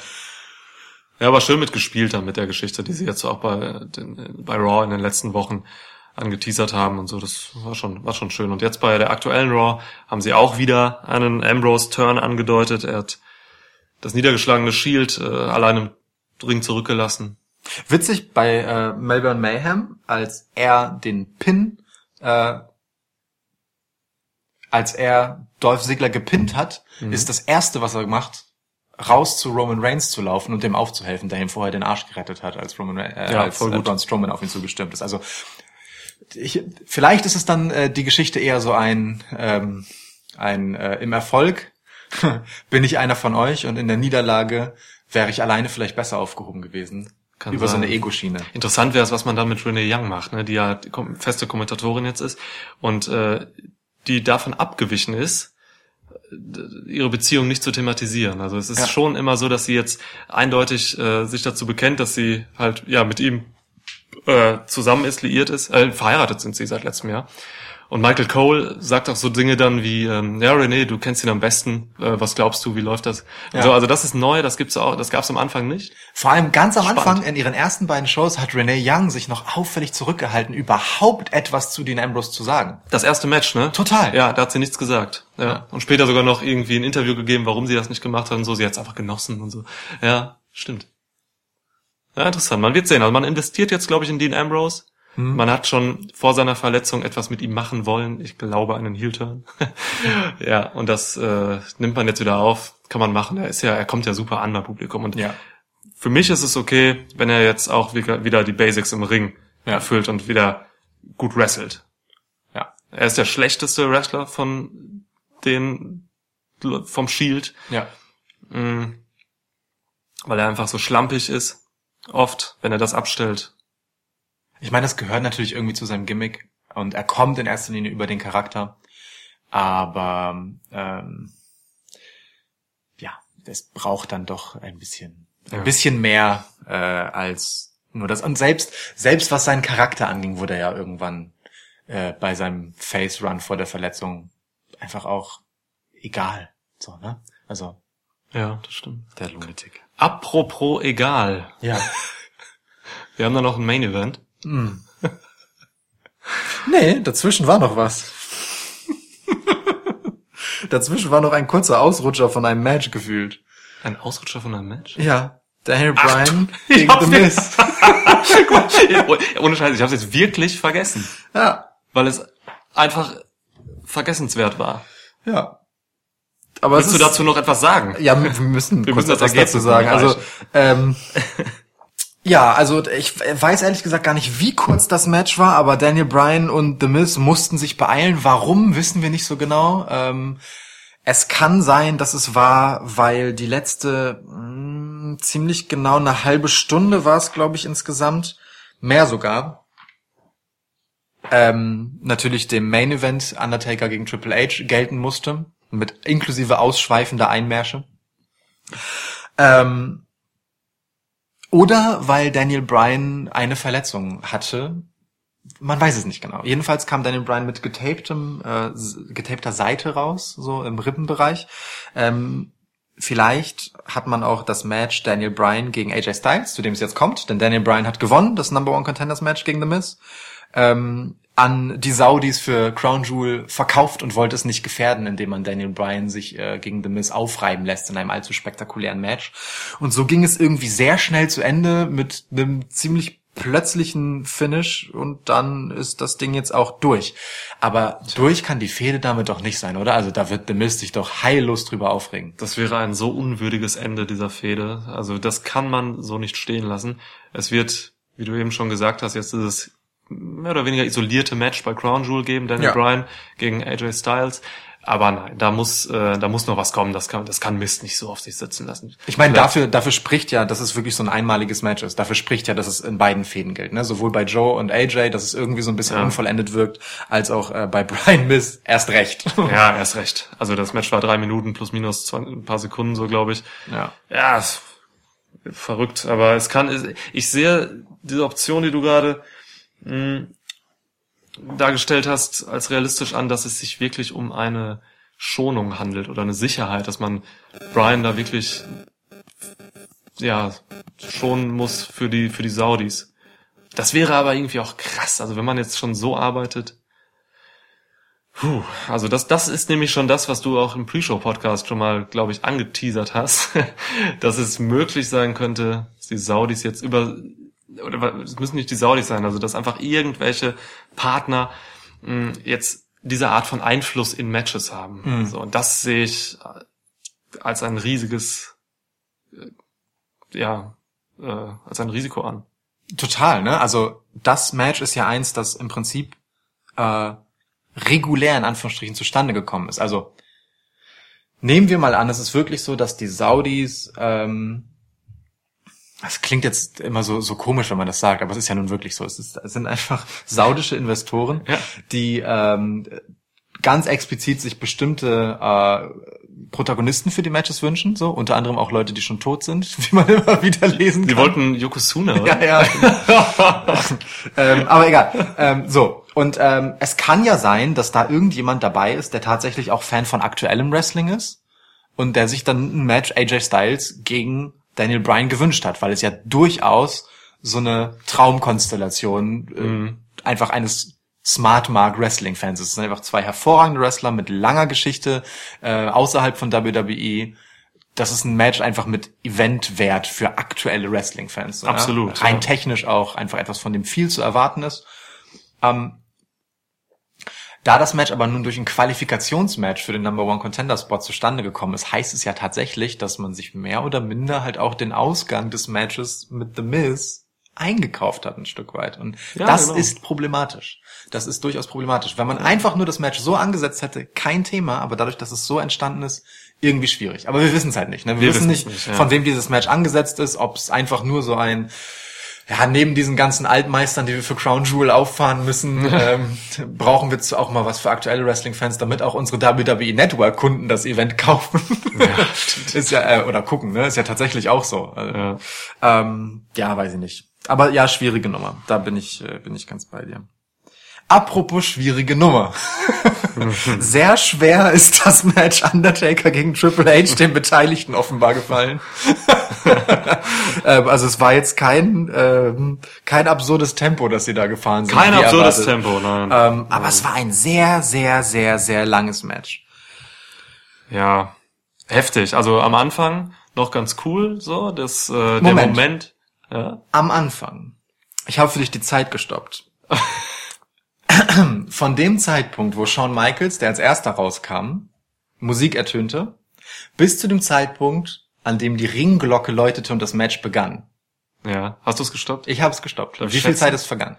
Ja, aber schön mitgespielt dann mit der Geschichte, die sie jetzt auch bei, den, bei Raw in den letzten Wochen angeteasert haben und so. Das war schon, war schon schön. Und jetzt bei der aktuellen Raw haben sie auch wieder einen Ambrose-Turn angedeutet. Er hat das niedergeschlagene Shield äh, allein im Ring zurückgelassen. Witzig bei äh, Melbourne Mayhem, als er den Pin, äh, als er Dolph Ziggler gepinnt hat, ist das erste, was er macht, raus zu Roman Reigns zu laufen und dem aufzuhelfen, der ihm vorher den Arsch gerettet hat, als Roman äh, Ja, als voll äh, gut. Braun Strowman auf ihn zugestimmt ist. Also ich, vielleicht ist es dann äh, die Geschichte eher so ein ähm, ein äh, im Erfolg [laughs] bin ich einer von euch und in der Niederlage wäre ich alleine vielleicht besser aufgehoben gewesen Kann über so sein. eine Ego-Schiene. Interessant wäre es, was man dann mit Renee Young macht, ne, die ja feste Kommentatorin jetzt ist und äh, die davon abgewichen ist, ihre Beziehung nicht zu thematisieren. Also es ist Ja. schon immer so, dass sie jetzt eindeutig äh, sich dazu bekennt, dass sie halt ja mit ihm äh, zusammen ist, liiert ist, äh, verheiratet sind sie seit letztem Jahr. Und Michael Cole sagt auch so Dinge dann wie, ähm, ja René, du kennst ihn am besten, äh, was glaubst du, wie läuft das? Ja. So, also das ist neu, das gibt's auch, das gab's am Anfang nicht. Vor allem ganz am Spannend. Anfang in ihren ersten beiden Shows hat Renee Young sich noch auffällig zurückgehalten, überhaupt etwas zu Dean Ambrose zu sagen. Das erste Match, ne? Total. Ja, da hat sie nichts gesagt. Ja. Ja. Und später sogar noch irgendwie ein Interview gegeben, warum sie das nicht gemacht hat und so. Sie hat es einfach genossen und so. Ja, stimmt. Ja, interessant. Man wird sehen. Also man investiert jetzt, glaube ich, in Dean Ambrose. Man hat schon vor seiner Verletzung etwas mit ihm machen wollen. Ich glaube, einen Heel-Turn. [laughs] ja, und das äh, nimmt man jetzt wieder auf. Kann man machen. Er ist ja, er kommt ja super an beim Publikum. Und Ja. für mich ist es okay, wenn er jetzt auch wieder die Basics im Ring Ja. erfüllt und wieder gut wrestelt. Ja. Er ist der schlechteste Wrestler von den vom Shield, Ja. mh, weil er einfach so schlampig ist. Oft, wenn er das abstellt. Ich meine, das gehört natürlich irgendwie zu seinem Gimmick und er kommt in erster Linie über den Charakter. Aber ähm, ja, es braucht dann doch ein bisschen, Ja. ein bisschen mehr äh, als nur das. Und selbst selbst was seinen Charakter anging, wurde er ja irgendwann äh, bei seinem Face Run vor der Verletzung einfach auch egal. So ne? Also Ja, das stimmt. der Lunatic. Apropos egal. Ja. [laughs] Wir haben da noch ein Main Event. Nee, dazwischen war noch was. [laughs] dazwischen war noch ein kurzer Ausrutscher von einem Match gefühlt. Ein Ausrutscher von einem Match? Ja, Daniel Bryan ich gegen hab's The Miz. [laughs] Ohne Scheiß, ich habe es jetzt wirklich vergessen, Ja, weil es einfach vergessenswert war. ja. Aber Willst du dazu noch etwas sagen? Ja, wir müssen Wir kurz müssen das etwas Ergebnis dazu sagen. Also, ähm, [laughs] ja, also ich weiß ehrlich gesagt gar nicht, wie kurz das Match war, aber Daniel Bryan und The Miz mussten sich beeilen. Warum, wissen wir nicht so genau. Ähm, es kann sein, dass es war, weil die letzte mh, ziemlich genau eine halbe Stunde war es, glaube ich, insgesamt. Mehr sogar. Ähm, natürlich dem Main Event Undertaker gegen Triple H gelten musste. Mit inklusive ausschweifender Einmärsche. Ähm, oder weil Daniel Bryan eine Verletzung hatte. Man weiß es nicht genau. Jedenfalls kam Daniel Bryan mit getaptem, äh, getapter Seite raus, so im Rippenbereich. Ähm, vielleicht hat man auch das Match Daniel Bryan gegen AJ Styles, zu dem es jetzt kommt, denn Daniel Bryan hat gewonnen, das Number One Contenders Match gegen The Miz, ähm, an die Saudis für Crown Jewel verkauft und wollte es nicht gefährden, indem man Daniel Bryan sich äh, gegen The Miz aufreiben lässt in einem allzu spektakulären Match. Und so ging es irgendwie sehr schnell zu Ende mit einem ziemlich plötzlichen Finish und dann ist das Ding jetzt auch durch. Aber durch kann die Fehde damit doch nicht sein, oder? Also da wird The Miz sich doch heillos drüber aufregen. Das wäre ein so unwürdiges Ende dieser Fehde. Also das kann man so nicht stehen lassen. Es wird, wie du eben schon gesagt hast, jetzt dieses mehr oder weniger isolierte Match bei Crown Jewel geben, Daniel Ja. Bryan gegen AJ Styles. Aber nein, da muss, äh, da muss noch was kommen. Das kann, das kann Mist nicht so auf sich sitzen lassen. Ich meine, dafür, dafür spricht ja, dass es wirklich so ein einmaliges Match ist. Dafür spricht ja, dass es in beiden Fäden gilt. Ne? Sowohl bei Joe und AJ, dass es irgendwie so ein bisschen Ja. unvollendet wirkt, als auch äh, bei Brian Miss erst recht. [laughs] Ja, erst recht. Also das Match war drei Minuten plus minus zwei, ein paar Sekunden, so glaube ich. ja. Ja, ist verrückt, aber es kann, ich sehe diese Option, die du gerade mh, dargestellt hast, als realistisch an, dass es sich wirklich um eine Schonung handelt oder eine Sicherheit, dass man Brian da wirklich, ja, schonen muss für die, für die Saudis. Das wäre aber irgendwie auch krass, also wenn man jetzt schon so arbeitet, Puh, also das, das ist nämlich schon das, was du auch im Pre-Show-Podcast schon mal, glaube ich, angeteasert hast, [laughs] dass es möglich sein könnte, dass die Saudis jetzt über, oder es müssen nicht die Saudis sein, also dass einfach irgendwelche Partner mh, jetzt diese Art von Einfluss in Matches haben. Mhm. So, und das sehe ich als ein riesiges äh, ja, äh, als ein Risiko an. Total, ne? Also das Match ist ja eins, das im Prinzip äh, regulär in Anführungsstrichen zustande gekommen ist. Also nehmen wir mal an, es ist wirklich so, dass die Saudis, ähm, das klingt jetzt immer so, so komisch, wenn man das sagt, aber es ist ja nun wirklich so. Es, ist, es sind einfach saudische Investoren, Ja. die ähm, ganz explizit sich bestimmte äh, Protagonisten für die Matches wünschen, so unter anderem auch Leute, die schon tot sind, [laughs] wie man immer wieder lesen Die kann. wollten Yokozuna, oder? Ja, ja. [laughs] ähm, aber egal. Ähm, so. Und ähm, es kann ja sein, dass da irgendjemand dabei ist, der tatsächlich auch Fan von aktuellem Wrestling ist und der sich dann ein Match AJ Styles gegen Daniel Bryan gewünscht hat, weil es ja durchaus so eine Traumkonstellation äh, einfach eines Smart Mark Wrestling Fans ist. Es sind einfach zwei hervorragende Wrestler mit langer Geschichte äh, außerhalb von WWE. Das ist ein Match einfach mit Eventwert für aktuelle Wrestling-Fans. ja? Absolut, Rein ja. technisch auch einfach etwas, von dem viel zu erwarten ist. Ähm, da das Match aber nun durch ein Qualifikationsmatch für den Number One Contender Spot zustande gekommen ist, heißt es ja tatsächlich, dass man sich mehr oder minder halt auch den Ausgang des Matches mit The Miz eingekauft hat ein Stück weit. Und Ja, das genau. ist problematisch. Das ist durchaus problematisch. Wenn man einfach nur das Match so angesetzt hätte, kein Thema, aber dadurch, dass es so entstanden ist, irgendwie schwierig. Aber wir wissen es halt nicht. Ne? Wir, Wir wissen nicht, nicht, ja. von wem dieses Match angesetzt ist, ob es einfach nur so ein ja, neben diesen ganzen Altmeistern, die wir für Crown Jewel auffahren müssen, [laughs] ähm, brauchen wir auch mal was für aktuelle Wrestling-Fans, damit auch unsere WWE Network-Kunden das Event kaufen. [laughs] ist ja, äh, oder gucken, ne? Ist ja tatsächlich auch so. Also, Ja. ähm, ja, weiß ich nicht. Aber ja, schwierige Nummer. Da bin ich, äh, bin ich ganz bei dir. Apropos schwierige Nummer. [laughs] Sehr schwer ist das Match Undertaker gegen Triple H den Beteiligten offenbar gefallen. [laughs] Ähm, also es war jetzt kein, ähm, kein absurdes Tempo, das sie da gefahren sind. Kein absurdes erwartet. Tempo, nein. Ähm, aber es war ein sehr, sehr, sehr, sehr langes Match. Ja, heftig. Also am Anfang noch ganz cool, so, das, äh, der Moment. Moment. Ja. am Anfang. Ich habe für dich die Zeit gestoppt. [laughs] Von dem Zeitpunkt, wo Shawn Michaels, der als erster rauskam, Musik ertönte, bis zu dem Zeitpunkt, an dem die Ringglocke läutete und das Match begann. Ja. Hast du es gestoppt? Ich habe es gestoppt. Wie viel? Zeit ist vergangen?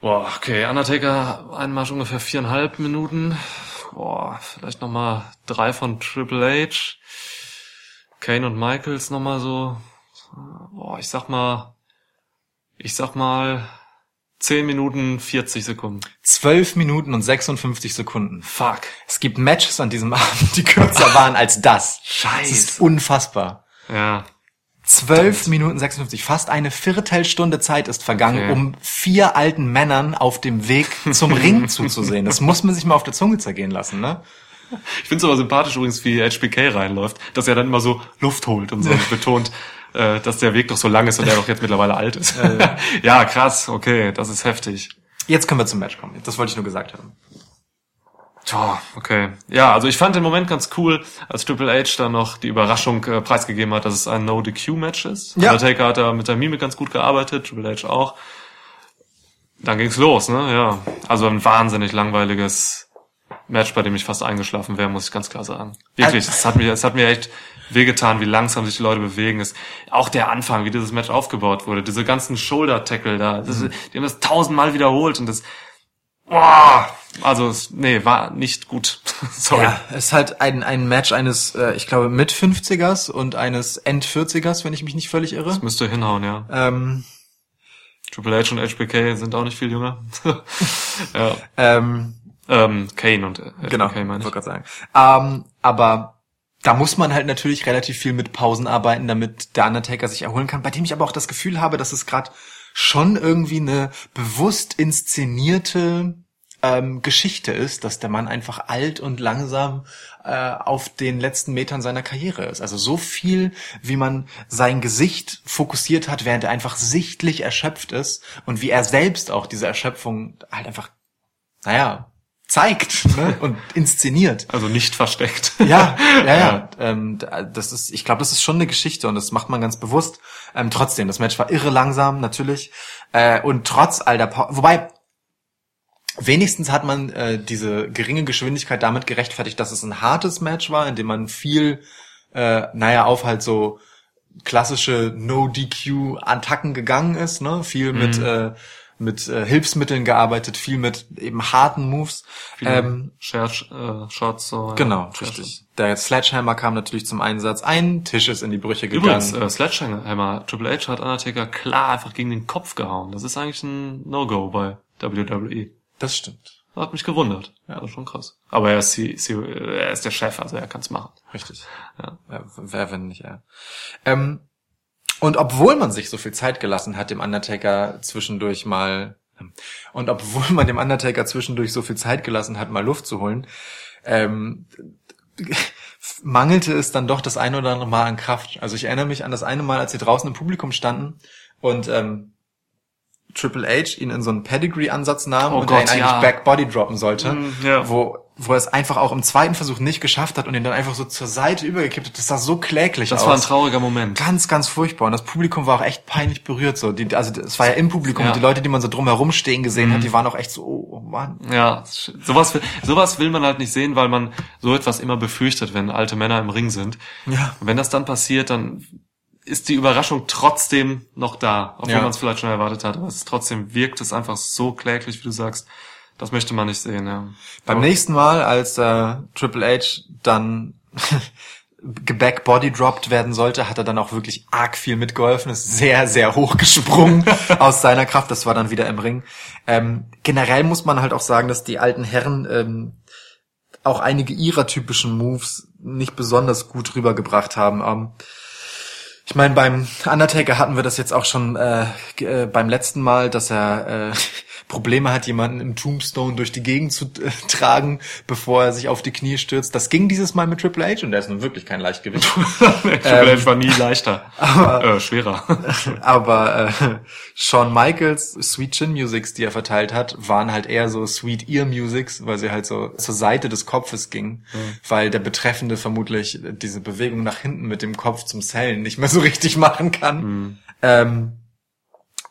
Boah, okay. Undertaker, Einmarsch ungefähr viereinhalb Minuten. Boah, vielleicht nochmal drei von Triple H. Kane und Michaels nochmal so. Boah, ich sag mal, ich sag mal, zehn Minuten 40 Sekunden. 12 Minuten und 56 Sekunden. Fuck. Es gibt Matches an diesem [laughs] Abend, die kürzer waren als das. Scheiße. Das ist unfassbar. Ja. 12 Minuten 56, fast eine Viertelstunde Zeit ist vergangen, Okay. um vier alten Männern auf dem Weg zum [laughs] Ring zuzusehen. Das muss man sich mal auf der Zunge zergehen lassen, ne? Ich find's aber sympathisch übrigens, wie HBK reinläuft, dass er dann immer so Luft holt und so [laughs] und betont, äh, dass der Weg doch so lang ist und er doch jetzt mittlerweile alt ist. [laughs] ja, krass, okay, das ist heftig. Jetzt können wir zum Match kommen. Das wollte ich nur gesagt haben. Tja, okay. Ja, also ich fand den Moment ganz cool, als Triple H dann noch die Überraschung äh, preisgegeben hat, dass es ein No-DQ-Match ist. Ja. Undertaker hat da mit der Mimik ganz gut gearbeitet, Triple H auch. Dann ging's los, ne? Ja. Also ein wahnsinnig langweiliges Match, bei dem ich fast eingeschlafen wäre, muss ich ganz klar sagen. Wirklich, es hat mir, es hat mir echt wehgetan, wie langsam sich die Leute bewegen. Es, auch der Anfang, wie dieses Match aufgebaut wurde, diese ganzen Shoulder-Tackle da, das, Mhm. die haben das tausendmal wiederholt und das, boah, also, nee, war nicht gut. [laughs] Sorry. Ja, es ist halt ein, ein Match eines, äh, ich glaube, mit 50ers und eines End 40ers, wenn ich mich nicht völlig irre. Müsste hinhauen, ja. Ähm, Triple H und HBK sind auch nicht viel jünger. [laughs] ja. ähm, Ähm, Kane und äh, HBK genau, meine wollte ich. gerade sagen. Ähm, aber da muss man halt natürlich relativ viel mit Pausen arbeiten, damit der Undertaker sich erholen kann. Bei dem ich aber auch das Gefühl habe, dass es gerade schon irgendwie eine bewusst inszenierte ähm, Geschichte ist, dass der Mann einfach alt und langsam äh, auf den letzten Metern seiner Karriere ist. Also so viel, wie man sein Gesicht fokussiert hat, während er einfach sichtlich erschöpft ist und wie er selbst auch diese Erschöpfung halt einfach, naja, zeigt ne? [laughs] und inszeniert. Also nicht versteckt. Ja, ja, ja. [laughs] Ähm, da- das ist, ich glaube, das ist schon eine Geschichte und das macht man ganz bewusst. Ähm, trotzdem, das Match war irre langsam, natürlich. Äh, und trotz all der pa wobei, wenigstens hat man äh, diese geringe Geschwindigkeit damit gerechtfertigt, dass es ein hartes Match war, in dem man viel äh, naja, auf halt so klassische No-DQ-Attacken gegangen ist, ne? Viel mit, äh, mit äh, Hilfsmitteln gearbeitet, viel mit eben harten Moves. Ähm, Share, äh, Shots, so. ja. genau, Sehr richtig. Der Sledgehammer kam natürlich zum Einsatz. Ein Tisch ist in die Brüche gegangen. Übrigens, äh, Sledgehammer, Triple H hat Undertaker klar einfach gegen den Kopf gehauen. Das ist eigentlich ein No-Go bei WWE. das stimmt. Hat mich gewundert. Ja, das ist schon krass. Aber er ist, die, sie- er ist der Chef, also er kann es machen. Richtig. Ja. Ja, wer, wenn nicht er. Ähm, und obwohl man sich so viel Zeit gelassen hat, dem Undertaker zwischendurch mal, und obwohl man dem Undertaker zwischendurch so viel Zeit gelassen hat, mal Luft zu holen, ähm, mangelte es dann doch das eine oder andere Mal an Kraft. Also ich erinnere mich an das eine Mal, als sie draußen im Publikum standen und ähm, Triple H ihn in so einen Pedigree-Ansatz nahm Oh und Gott, er ihn eigentlich ja. Back Body droppen sollte, Mm, ja. wo, wo er es einfach auch im zweiten Versuch nicht geschafft hat und ihn dann einfach so zur Seite übergekippt hat. Das sah so kläglich Das aus. war ein trauriger Moment. Ganz, ganz furchtbar. Und das Publikum war auch echt peinlich berührt. So, die, also es war ja im Publikum. Ja. Und die Leute, die man so drumherum stehen gesehen hat, die waren auch echt so, oh, oh Mann. Ja, sowas, will- sowas will man halt nicht sehen, weil man so etwas immer befürchtet, wenn alte Männer im Ring sind. Ja. Und wenn das dann passiert, dann ist die Überraschung trotzdem noch da, obwohl Ja. man es vielleicht schon erwartet hat. Aber es trotzdem wirkt es einfach so kläglich, wie du sagst. Das möchte man nicht sehen, ja. Beim Aber- nächsten Mal, als äh, Triple H dann [laughs] geback body dropped werden sollte, hat er dann auch wirklich arg viel mitgeholfen, ist sehr, sehr hoch gesprungen [laughs] aus seiner Kraft. Das war dann wieder im Ring. Ähm, generell muss man halt auch sagen, dass die alten Herren ähm, auch einige ihrer typischen Moves nicht besonders gut rübergebracht haben. Ähm, ich meine, beim Undertaker hatten wir das jetzt auch schon äh, äh, beim letzten Mal, dass er äh, [laughs] Probleme hat, jemanden im Tombstone durch die Gegend zu äh, tragen, bevor er sich auf die Knie stürzt. Das ging dieses Mal mit Triple H und der ist nun wirklich kein Leichtgewicht. [laughs] Triple H war nie leichter. [laughs] äh, schwerer. [laughs] Aber äh, Shawn Michaels Sweet Chin Musics, die er verteilt hat, waren halt eher so Sweet Ear Musics, weil sie halt so zur Seite des Kopfes gingen, weil der Betreffende vermutlich diese Bewegung nach hinten mit dem Kopf zum Sellen nicht mehr so richtig machen kann. Ähm,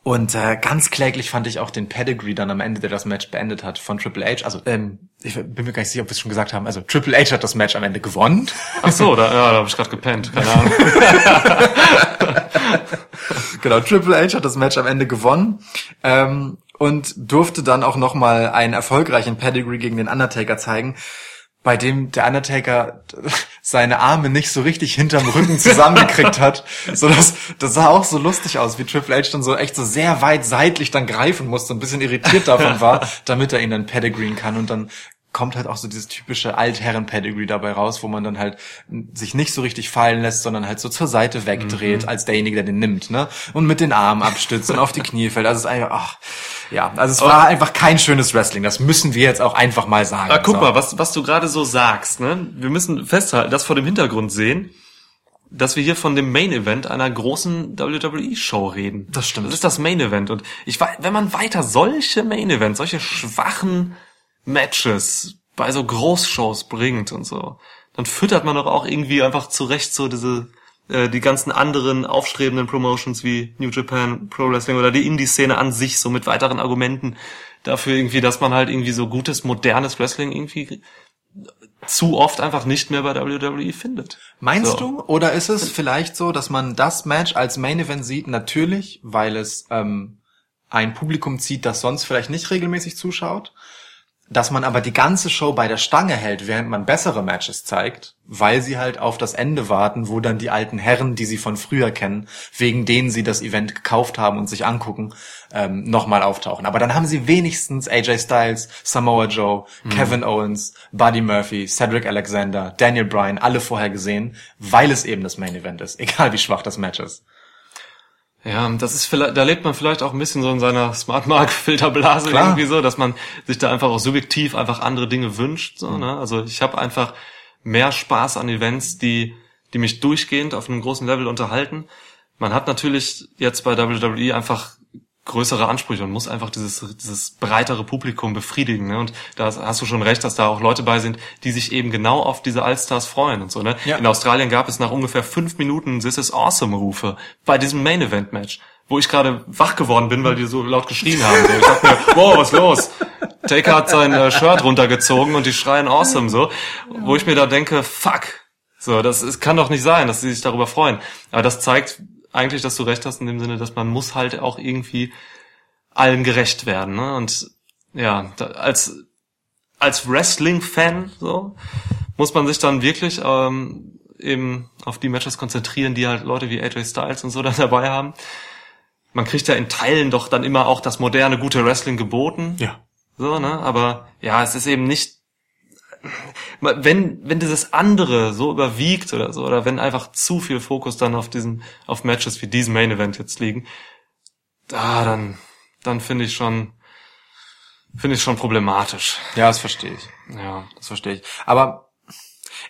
und äh, ganz kläglich fand ich auch den Pedigree dann am Ende, der das Match beendet hat von Triple H. Also ähm, ich bin mir gar nicht sicher, ob wir es schon gesagt haben. Also Triple H hat das Match am Ende gewonnen. Ach so, da, ja, da habe ich gerade gepennt. Keine Ahnung. [laughs] genau, Triple H hat das Match am Ende gewonnen ähm, und durfte dann auch nochmal einen erfolgreichen Pedigree gegen den Undertaker zeigen, bei dem der Undertaker [laughs] seine Arme nicht so richtig hinterm Rücken zusammengekriegt hat. [laughs] So das, das sah auch so lustig aus, wie Triple H dann so echt so sehr weit seitlich dann greifen musste, ein bisschen irritiert davon [laughs] war, damit er ihn dann pedigreen kann und dann kommt halt auch so dieses typische Altherren-Pedigree dabei raus, wo man dann halt sich nicht so richtig fallen lässt, sondern halt so zur Seite wegdreht, als derjenige, der den nimmt, ne? Und mit den Armen abstützt und auf die Knie fällt. Also es ist einfach, ach, ja, also es war einfach kein schönes Wrestling. Das müssen wir jetzt auch einfach mal sagen. Ah, guck So. mal, was, was du gerade so sagst, ne? Wir müssen festhalten, das vor dem Hintergrund sehen, dass wir hier von dem Main Event einer großen WWE-Show reden. Das stimmt. Das ist das Main Event. Und ich weiß, wenn man weiter solche Main Events, solche schwachen Matches bei so Großshows bringt und so, dann füttert man doch auch irgendwie einfach zurecht so diese äh, die ganzen anderen aufstrebenden Promotions wie New Japan Pro Wrestling oder die Indie-Szene an sich so mit weiteren Argumenten dafür irgendwie, dass man halt irgendwie so gutes, modernes Wrestling irgendwie zu oft einfach nicht mehr bei WWE findet. Meinst So. du? Oder ist es vielleicht so, dass man das Match als Main Event sieht? Natürlich, weil es ähm, ein Publikum zieht, das sonst vielleicht nicht regelmäßig zuschaut. Dass man aber die ganze Show bei der Stange hält, während man bessere Matches zeigt, weil sie halt auf das Ende warten, wo dann die alten Herren, die sie von früher kennen, wegen denen sie das Event gekauft haben und sich angucken, ähm, nochmal auftauchen. Aber dann haben sie wenigstens AJ Styles, Samoa Joe, Kevin Owens, Buddy Murphy, Cedric Alexander, Daniel Bryan, alle vorher gesehen, weil es eben das Main Event ist, [laughs] egal wie schwach das Match ist. Ja, das ist vielleicht, da lebt man vielleicht auch ein bisschen so in seiner Smart Mark Filterblase Klar. irgendwie so, dass man sich da einfach auch subjektiv einfach andere Dinge wünscht. So, ne? Also ich habe einfach mehr Spaß an Events, die, die mich durchgehend auf einem großen Level unterhalten. Man hat natürlich jetzt bei WWE einfach größere Ansprüche und muss einfach dieses, dieses breitere Publikum befriedigen. Ne? Und da hast du schon recht, dass da auch Leute bei sind, die sich eben genau auf diese Allstars freuen und so. Ne? Ja. In Australien gab es nach ungefähr fünf Minuten This is Awesome-Rufe bei diesem Main-Event-Match, wo ich gerade wach geworden bin, weil die so laut geschrien haben. So. Ich dachte mir, [laughs] wow, was los? Taker hat sein äh, Shirt runtergezogen und die schreien Awesome so. Wo ich mir da denke, fuck, So, das es kann doch nicht sein, dass sie sich darüber freuen. Aber das zeigt eigentlich, dass du recht hast in dem Sinne, dass man muss halt auch irgendwie allen gerecht werden. Ne? Und ja, da, als als Wrestling-Fan so muss man sich dann wirklich ähm, eben auf die Matches konzentrieren, die halt Leute wie AJ Styles und so [laughs] dann dabei haben. Man kriegt ja in Teilen doch dann immer auch das moderne gute Wrestling geboten. Ja. So, ne? Aber ja, es ist eben nicht. Wenn, wenn dieses andere so überwiegt oder so, oder wenn einfach zu viel Fokus dann auf diesen, auf Matches wie diesem Main Event jetzt liegen, da, dann, dann finde ich schon, finde ich schon problematisch. Ja, das verstehe ich. Ja. Das verstehe ich. Aber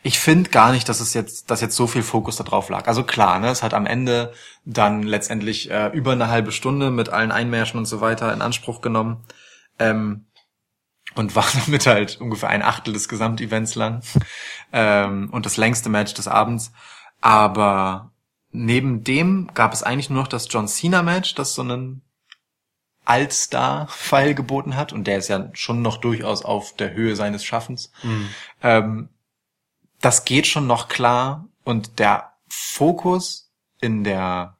ich finde gar nicht, dass es jetzt, dass jetzt so viel Fokus da drauf lag. Also klar, ne, es hat am Ende dann letztendlich äh, über eine halbe Stunde mit allen Einmärschen und so weiter in Anspruch genommen. Ähm, und war [laughs] damit halt ungefähr ein Achtel des Gesamtevents lang ähm, und das längste Match des Abends. Aber neben dem gab es eigentlich nur noch das John Cena Match, das so einen Allstar-Pfeil geboten hat und der ist ja schon noch durchaus auf der Höhe seines Schaffens. Ähm, das geht schon noch klar und der Fokus in der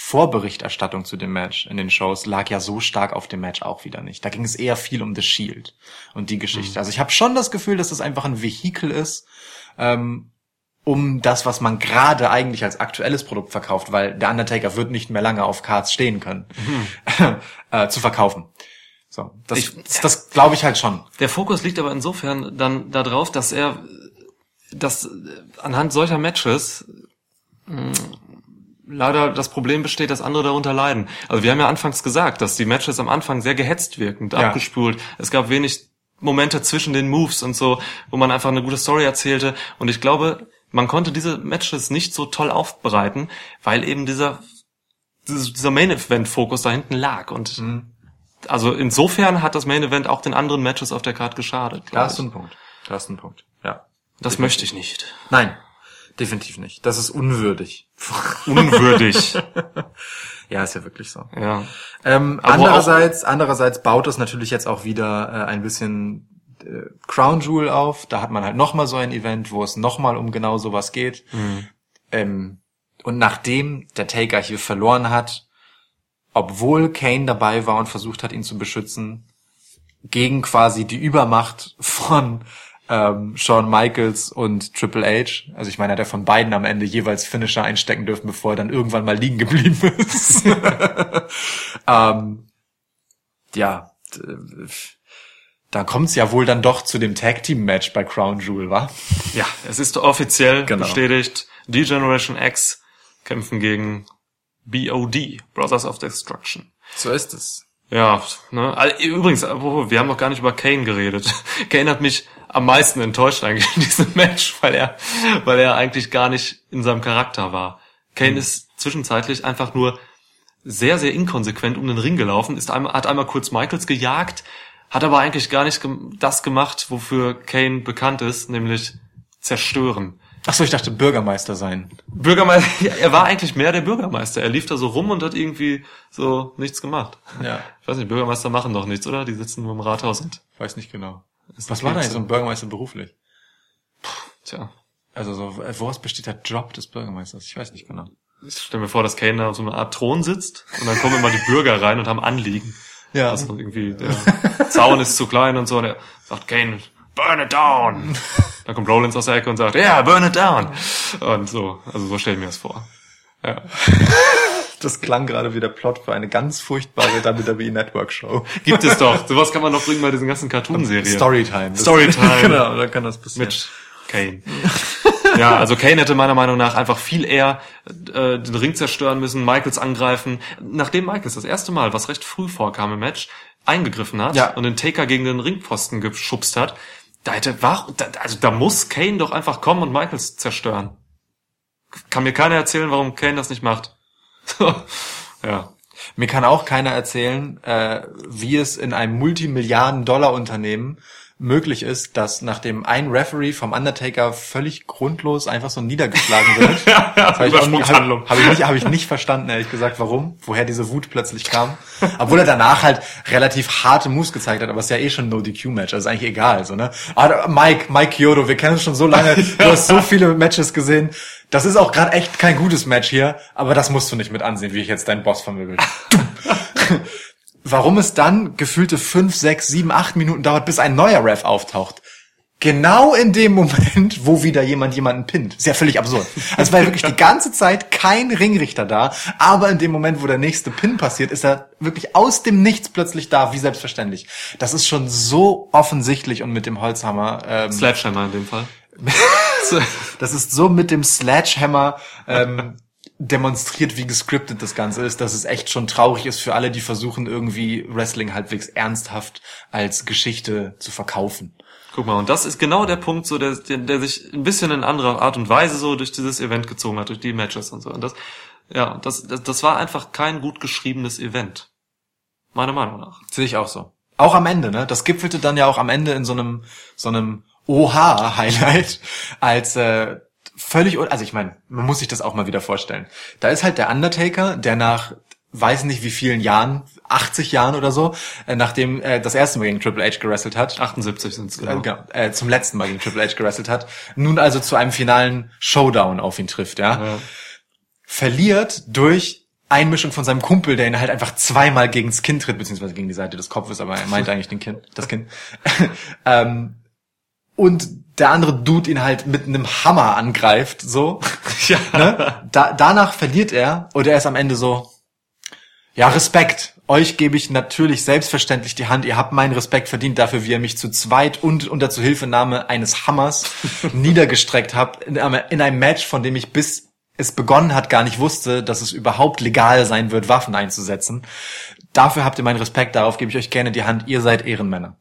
Vorberichterstattung zu dem Match in den Shows lag ja so stark auf dem Match auch wieder nicht. Da ging es eher viel um The Shield und die Geschichte. Also ich habe schon das Gefühl, dass das einfach ein Vehikel ist, ähm, um das, was man gerade eigentlich als aktuelles Produkt verkauft, weil der Undertaker wird nicht mehr lange auf Cards stehen können, [laughs] äh, zu verkaufen. So, das, Ich- das, glaube ich halt schon. Der Fokus liegt aber insofern dann darauf, dass er, dass anhand solcher Matches mh, leider das Problem besteht, dass andere darunter leiden. Also wir haben ja anfangs gesagt, dass die Matches am Anfang sehr gehetzt wirkend, Ja. abgespult. Es gab wenig Momente zwischen den Moves und so, wo man einfach eine gute Story erzählte. Und ich glaube, man konnte diese Matches nicht so toll aufbereiten, weil eben dieser dieser Main Event Fokus da hinten lag und also insofern hat das Main Event auch den anderen Matches auf der Card geschadet. Da glaub hast du ich. einen Punkt. Da hast du einen Punkt. Ja. Das möchte ich nicht. Nein, definitiv nicht. Das ist unwürdig. Unwürdig. [laughs] ja, ist ja wirklich so. ja. Ähm, Aber andererseits, andererseits baut es natürlich jetzt auch wieder äh, ein bisschen äh, Crown Jewel auf. Da hat man halt nochmal so ein Event, wo es nochmal um genau sowas geht. Ähm, und nachdem der Taker hier verloren hat, obwohl Kane dabei war und versucht hat, ihn zu beschützen, gegen quasi die Übermacht von ähm, Shawn Michaels und Triple H. Also ich meine, er hat ja von beiden am Ende jeweils Finisher einstecken dürfen, bevor er dann irgendwann mal liegen geblieben ist. [laughs] ähm, ja, d- da kommt's ja wohl dann doch zu dem Tag Team Match bei Crown Jewel, wa? Ja, es ist offiziell Genau. bestätigt. D-Generation X kämpfen gegen BOD, Brothers of Destruction. So ist es. Ja, ne? Übrigens, wir haben noch gar nicht über Kane geredet. [laughs] Kane hat mich am meisten enttäuscht eigentlich in diesem [laughs] Match, weil er, weil er eigentlich gar nicht in seinem Charakter war. Kane ist zwischenzeitlich einfach nur sehr, sehr inkonsequent um den Ring gelaufen, ist einmal, hat einmal kurz Michaels gejagt, hat aber eigentlich gar nicht das gemacht, wofür Kane bekannt ist, nämlich zerstören. Ach so, ich dachte Bürgermeister sein. Bürgermeister, [laughs] ja, er war eigentlich mehr der Bürgermeister. Er lief da so rum und hat irgendwie so nichts gemacht. Ja. Ich weiß nicht, Bürgermeister machen doch nichts, oder? Die sitzen nur im Rathaus und, Weiß nicht genau. Was das war da jetzt so ein Bürgermeister beruflich? tja. Also so, äh, woraus besteht der Job des Bürgermeisters? Ich weiß nicht genau. Ich stell mir vor, dass Kane da auf so einer Art Thron sitzt und dann kommen immer die Bürger rein und haben Anliegen. Ja. Also irgendwie, der Zaun ist zu klein und so, und er sagt, Kane, burn it down. [laughs] Dann kommt Rollins aus der Ecke und sagt, ja, yeah, burn it down. Und so, also so stell ich mir das vor. Ja. [laughs] Das klang gerade wie der Plot für eine ganz furchtbare WWE Network Show. Gibt es doch. Sowas kann man doch bringen bei diesen ganzen Cartoon-Serien. Storytime. Storytime. [laughs] genau, da kann das passieren. mit Kane. ja, also Kane hätte meiner Meinung nach einfach viel eher äh, den Ring zerstören müssen, Michaels angreifen. Nachdem Michaels das erste Mal, was recht früh vorkam im Match, eingegriffen hat Ja. und den Taker gegen den Ringpfosten geschubst hat, da hätte war, da, also da muss Kane doch einfach kommen und Michaels zerstören. Kann mir keiner erzählen, warum Kane das nicht macht. Ja. Mir kann auch keiner erzählen, äh, wie es in einem Multimilliarden-Dollar-Unternehmen möglich ist, dass nachdem ein Referee vom Undertaker völlig grundlos einfach so niedergeschlagen wird. [laughs] Das habe ich, Übersprungshandlung. hab, ich, nicht- hab ich nicht verstanden, ehrlich gesagt, warum, woher diese Wut plötzlich kam. Obwohl er danach halt relativ harte Moves gezeigt hat, aber es ist ja eh schon ein No-DQ-Match, also ist eigentlich egal. So, ne? Ah, Mike, Mike Kyoto, wir kennen uns schon so lange, [laughs] du hast so viele Matches gesehen. Das ist auch gerade echt kein gutes Match hier, aber das musst du nicht mit ansehen, wie ich jetzt deinen Boss vermöbel. [laughs] Warum es dann gefühlte fünf, sechs, sieben, acht Minuten dauert, bis ein neuer Ref auftaucht. Genau in dem Moment, wo wieder jemand jemanden pinnt. Ist ja völlig absurd. Also es war ja wirklich die ganze Zeit kein Ringrichter da, aber in dem Moment, wo der nächste Pin passiert, ist er wirklich aus dem Nichts plötzlich da, wie selbstverständlich. Das ist schon so offensichtlich und mit dem Holzhammer. Ähm, Sledgehammer in dem Fall. [laughs] das ist so mit dem Sledgehammer ähm, demonstriert, wie gescriptet das Ganze ist, dass es echt schon traurig ist für alle, die versuchen, irgendwie Wrestling halbwegs ernsthaft als Geschichte zu verkaufen. Guck mal, und das ist genau der Punkt, so der, der, der sich ein bisschen in anderer Art und Weise so durch dieses Event gezogen hat, durch die Matches und so. Und das, ja, das, das, das war einfach kein gut geschriebenes Event. Meiner Meinung nach. Sehe ich auch so. Auch am Ende, ne? Das gipfelte dann ja auch am Ende in so einem so einem Oha-Highlight als äh, völlig, also ich meine, man muss sich das auch mal wieder vorstellen. Da ist halt der Undertaker, der nach weiß nicht wie vielen Jahren, 80 Jahren oder so, äh, nachdem er das erste Mal gegen Triple H gewrestelt hat, 78 sind es äh, genau. genau, äh, zum letzten Mal gegen Triple H gewrestelt hat, nun also zu einem finalen Showdown auf ihn trifft, ja, Ja. verliert durch Einmischung von seinem Kumpel, der ihn halt einfach zweimal gegens Kinn tritt, beziehungsweise gegen die Seite des Kopfes, aber er meint eigentlich den Kinn, das Kinn. [laughs] ähm, und der andere Dude ihn halt mit einem Hammer angreift, so. [laughs] Ja. Ne? Da, danach verliert er und er ist am Ende so, ja, Respekt. Euch gebe ich natürlich selbstverständlich die Hand. Ihr habt meinen Respekt verdient dafür, wie ihr mich zu zweit und unter Zuhilfenahme eines Hammers [laughs] niedergestreckt habt in einem, in einem Match, von dem ich bis es begonnen hat, gar nicht wusste, dass es überhaupt legal sein wird, Waffen einzusetzen. Dafür habt ihr meinen Respekt, darauf gebe ich euch gerne die Hand. Ihr seid Ehrenmänner.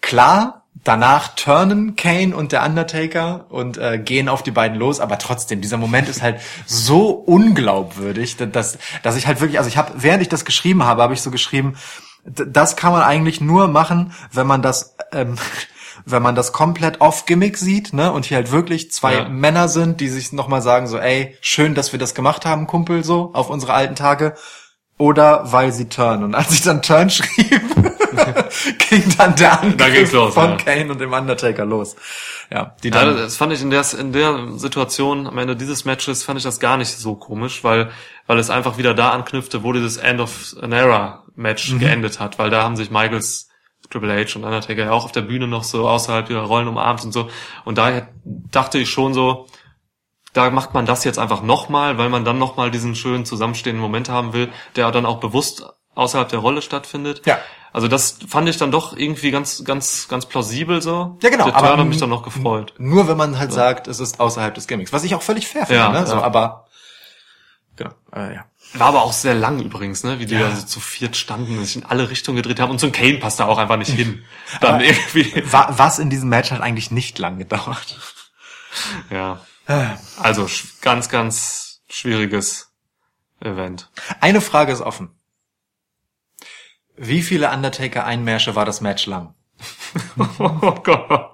Klar, danach turnen Kane und der Undertaker und äh, gehen auf die beiden los, aber trotzdem, dieser Moment ist halt so unglaubwürdig, dass, dass ich halt wirklich, also ich habe, während ich das geschrieben habe, habe ich so geschrieben, das kann man eigentlich nur machen, wenn man das, ähm, [laughs] wenn man das komplett off-Gimmick sieht, ne, und hier halt wirklich zwei Ja. Männer sind, die sich nochmal sagen so, ey, schön, dass wir das gemacht haben, Kumpel, so, auf unsere alten Tage. Oder weil sie turn. Und als ich dann turn schrieb, [laughs] ging dann der Da Angriff los, von ja. Kane und dem Undertaker los. Ja, die Ja, dann, das fand ich in der, in der Situation am Ende dieses Matches fand ich das gar nicht so komisch, weil, weil es einfach wieder da anknüpfte, wo dieses End of an Era Match Mhm. geendet hat, weil da haben sich Michaels Triple H und Undertaker ja auch auf der Bühne noch so außerhalb ihrer Rollen umarmt und so. Und daher dachte ich schon so, da macht man das jetzt einfach nochmal, weil man dann nochmal diesen schönen zusammenstehenden Moment haben will, der dann auch bewusst außerhalb der Rolle stattfindet. Ja. Also das fand ich dann doch irgendwie ganz, ganz, ganz plausibel so. ja genau, Der Turn hat mich dann noch gefreut. Nur wenn man halt sagt, es ist außerhalb des Gimmicks, was ich auch völlig fair finde, Ja, ne? So, ja. aber genau, äh, ja. War aber auch sehr lang übrigens, ne? Wie die Ja. da so zu viert standen und sich in alle Richtungen gedreht haben. Und so ein Kane passt da auch einfach nicht hin. [laughs] Dann Aber- irgendwie. Wa- Was in diesem Match hat eigentlich nicht lang gedauert. Ja. Also ganz, ganz schwieriges Event. Eine Frage ist offen. Wie viele Undertaker-Einmärsche war das Match lang? [laughs] Oh Gott.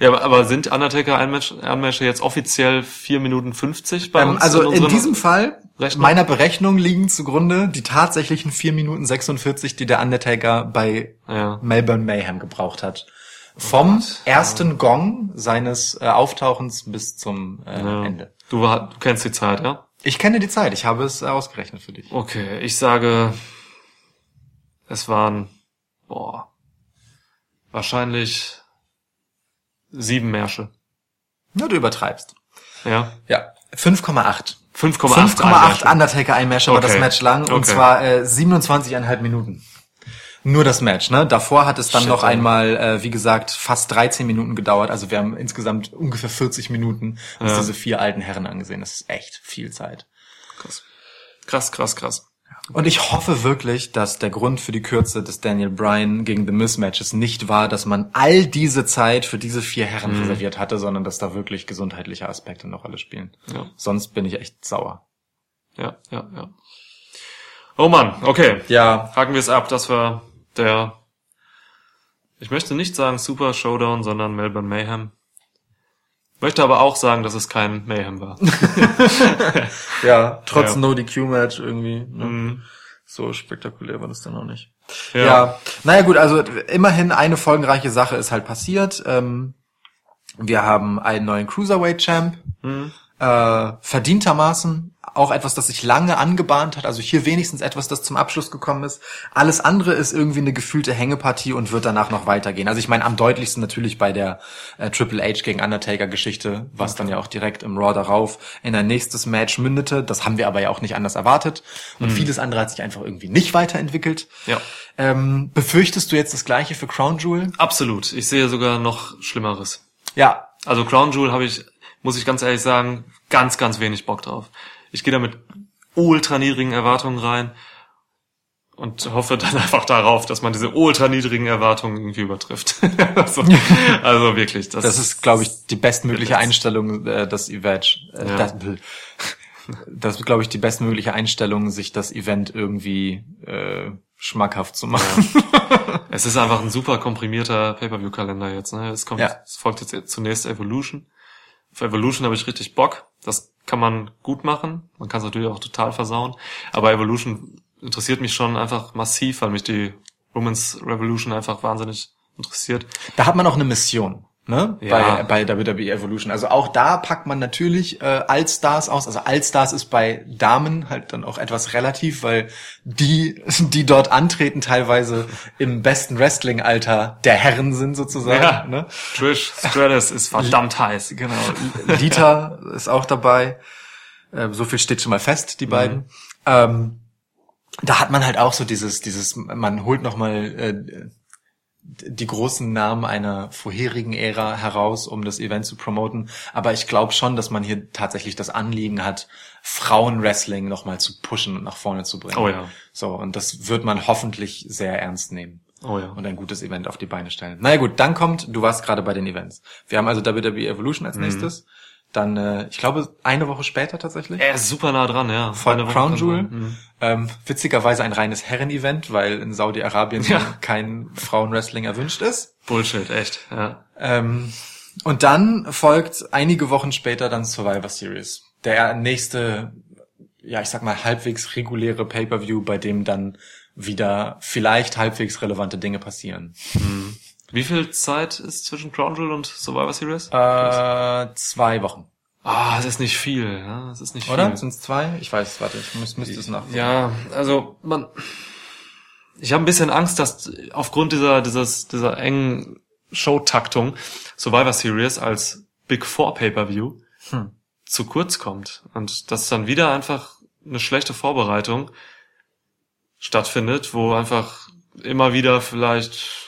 Ja, aber, sind Undertaker-Einmärsche jetzt offiziell 4 Minuten 50 bei Ähm, uns? also in unseren diesem Fall, Rechnung? meiner Berechnung liegen zugrunde die tatsächlichen 4 Minuten 46, die der Undertaker bei Ja. Melbourne Mayhem gebraucht hat. Vom ersten Gong seines äh, Auftauchens bis zum äh, ja. Ende. Du, war- du kennst die Zeit, ja? Ich kenne die Zeit, ich habe es äh, ausgerechnet für dich. Okay, ich sage, es waren, boah, wahrscheinlich sieben Märsche. Na, du übertreibst. Ja. Ja, 5,8. 5,8 5,8 Einmärsche. Undertaker-Einmärsche war das Okay. Match lang und Okay. zwar äh, 27,5 Minuten. Nur das Match, ne? Davor hat es dann Shit, noch einmal, äh, wie gesagt, fast 13 Minuten gedauert. Also wir haben insgesamt ungefähr 40 Minuten uns Ja. diese vier alten Herren angesehen. Das ist echt viel Zeit. Krass. Krass, krass, krass. Und ich hoffe wirklich, dass der Grund für die Kürze des Daniel Bryan gegen The Miz Matches nicht war, dass man all diese Zeit für diese vier Herren Mhm. reserviert hatte, sondern dass da wirklich gesundheitliche Aspekte noch alle spielen. Ja. Sonst bin ich echt sauer. Ja, ja, ja. Oh Mann, okay. Ja, Haken wir es ab, das war der Ich möchte nicht sagen Super Showdown, sondern Melbourne Mayhem. Möchte aber auch sagen, dass es kein Mayhem war. [laughs] Ja, trotz Ja. No-DQ-Match irgendwie. Ne? Mhm. So spektakulär war das dann auch nicht. Ja. Ja. naja gut, also immerhin eine folgenreiche Sache ist halt passiert. Ähm, wir haben einen neuen Cruiserweight-Champ. Mhm. Äh, verdientermaßen auch etwas, das sich lange angebahnt hat. Also hier wenigstens etwas, das zum Abschluss gekommen ist. Alles andere ist irgendwie eine gefühlte Hängepartie und wird danach noch weitergehen. Also ich meine am deutlichsten natürlich bei der äh, Triple H gegen Undertaker Geschichte, was dann ja auch direkt im Raw darauf in ein nächstes Match mündete. Das haben wir aber ja auch nicht anders erwartet. Und vieles andere hat sich einfach irgendwie nicht weiterentwickelt. Ja. Ähm, befürchtest du jetzt das gleiche für Crown Jewel? Absolut. Ich sehe sogar noch Schlimmeres. Ja, Also Crown Jewel habe ich, muss ich ganz ehrlich sagen, ganz, ganz wenig Bock drauf. Ich gehe da mit ultra niedrigen Erwartungen rein und hoffe dann [laughs] einfach darauf, dass man diese ultra niedrigen Erwartungen irgendwie übertrifft. [laughs] also, also wirklich, das, Das ist, glaube ich, die bestmögliche Einstellung, äh, das Event. Äh, Ja. das, das ist, glaube ich, die bestmögliche Einstellung, sich das Event irgendwie äh, schmackhaft zu machen. [laughs] Es ist einfach ein super komprimierter Pay-Per-View-Kalender jetzt. Ne? Es, kommt, Ja. es folgt jetzt zunächst Evolution. Auf Evolution habe ich richtig Bock. Das kann man gut machen. Man kann es natürlich auch total versauen. Aber Evolution interessiert mich schon einfach massiv, weil mich die Women's Revolution einfach wahnsinnig interessiert. Da hat man auch eine Mission. Ne? Ja. Bei, bei WWE Evolution. Also auch da packt man natürlich äh, Allstars aus. Also Allstars ist bei Damen halt dann auch etwas relativ, weil die, [laughs] die dort antreten, teilweise im besten Wrestling-Alter der Herren sind sozusagen. Ne? Trish Stratus ist verdammt [laughs] heiß. Genau. Lita ist auch dabei. Ähm, so viel steht schon mal fest, die beiden. Ähm, da hat man halt auch so dieses, dieses, man holt nochmal äh, die großen Namen einer vorherigen Ära heraus, um das Event zu promoten. Aber ich glaube schon, dass man hier tatsächlich das Anliegen hat, Frauenwrestling nochmal zu pushen und nach vorne zu bringen. Oh ja. So, und das wird man hoffentlich sehr ernst nehmen Oh ja. und ein gutes Event auf die Beine stellen. Naja gut, dann kommt, du warst gerade bei den Events. Wir haben also WWE Evolution Mhm. als nächstes. Dann, äh, ich glaube, eine Woche später tatsächlich. Er ist super nah dran, ja. Von Crown Jewel. Mhm. Ähm, witzigerweise ein reines Herren-Event, weil in Saudi-Arabien Ja. kein Frauenwrestling erwünscht ist. Bullshit, echt. Ja. Ähm, und dann folgt einige Wochen später dann Survivor Series. Der nächste, ja, ich sag mal, halbwegs reguläre Pay-Per-View, bei dem dann wieder vielleicht halbwegs relevante Dinge passieren. Wie viel Zeit ist zwischen Crown Jewel und Survivor Series? Äh, zwei Wochen. Ah, es ist nicht viel, ja. Es ist nicht Oder? viel. Sind es zwei? Ich weiß, warte, ich müß, müsste es nachgucken. Ja, also man, ich habe ein bisschen Angst, dass aufgrund dieser dieses dieser engen Showtaktung Survivor Series als Big Four Pay-per-View Hm. zu kurz kommt und dass dann wieder einfach eine schlechte Vorbereitung stattfindet, wo einfach immer wieder vielleicht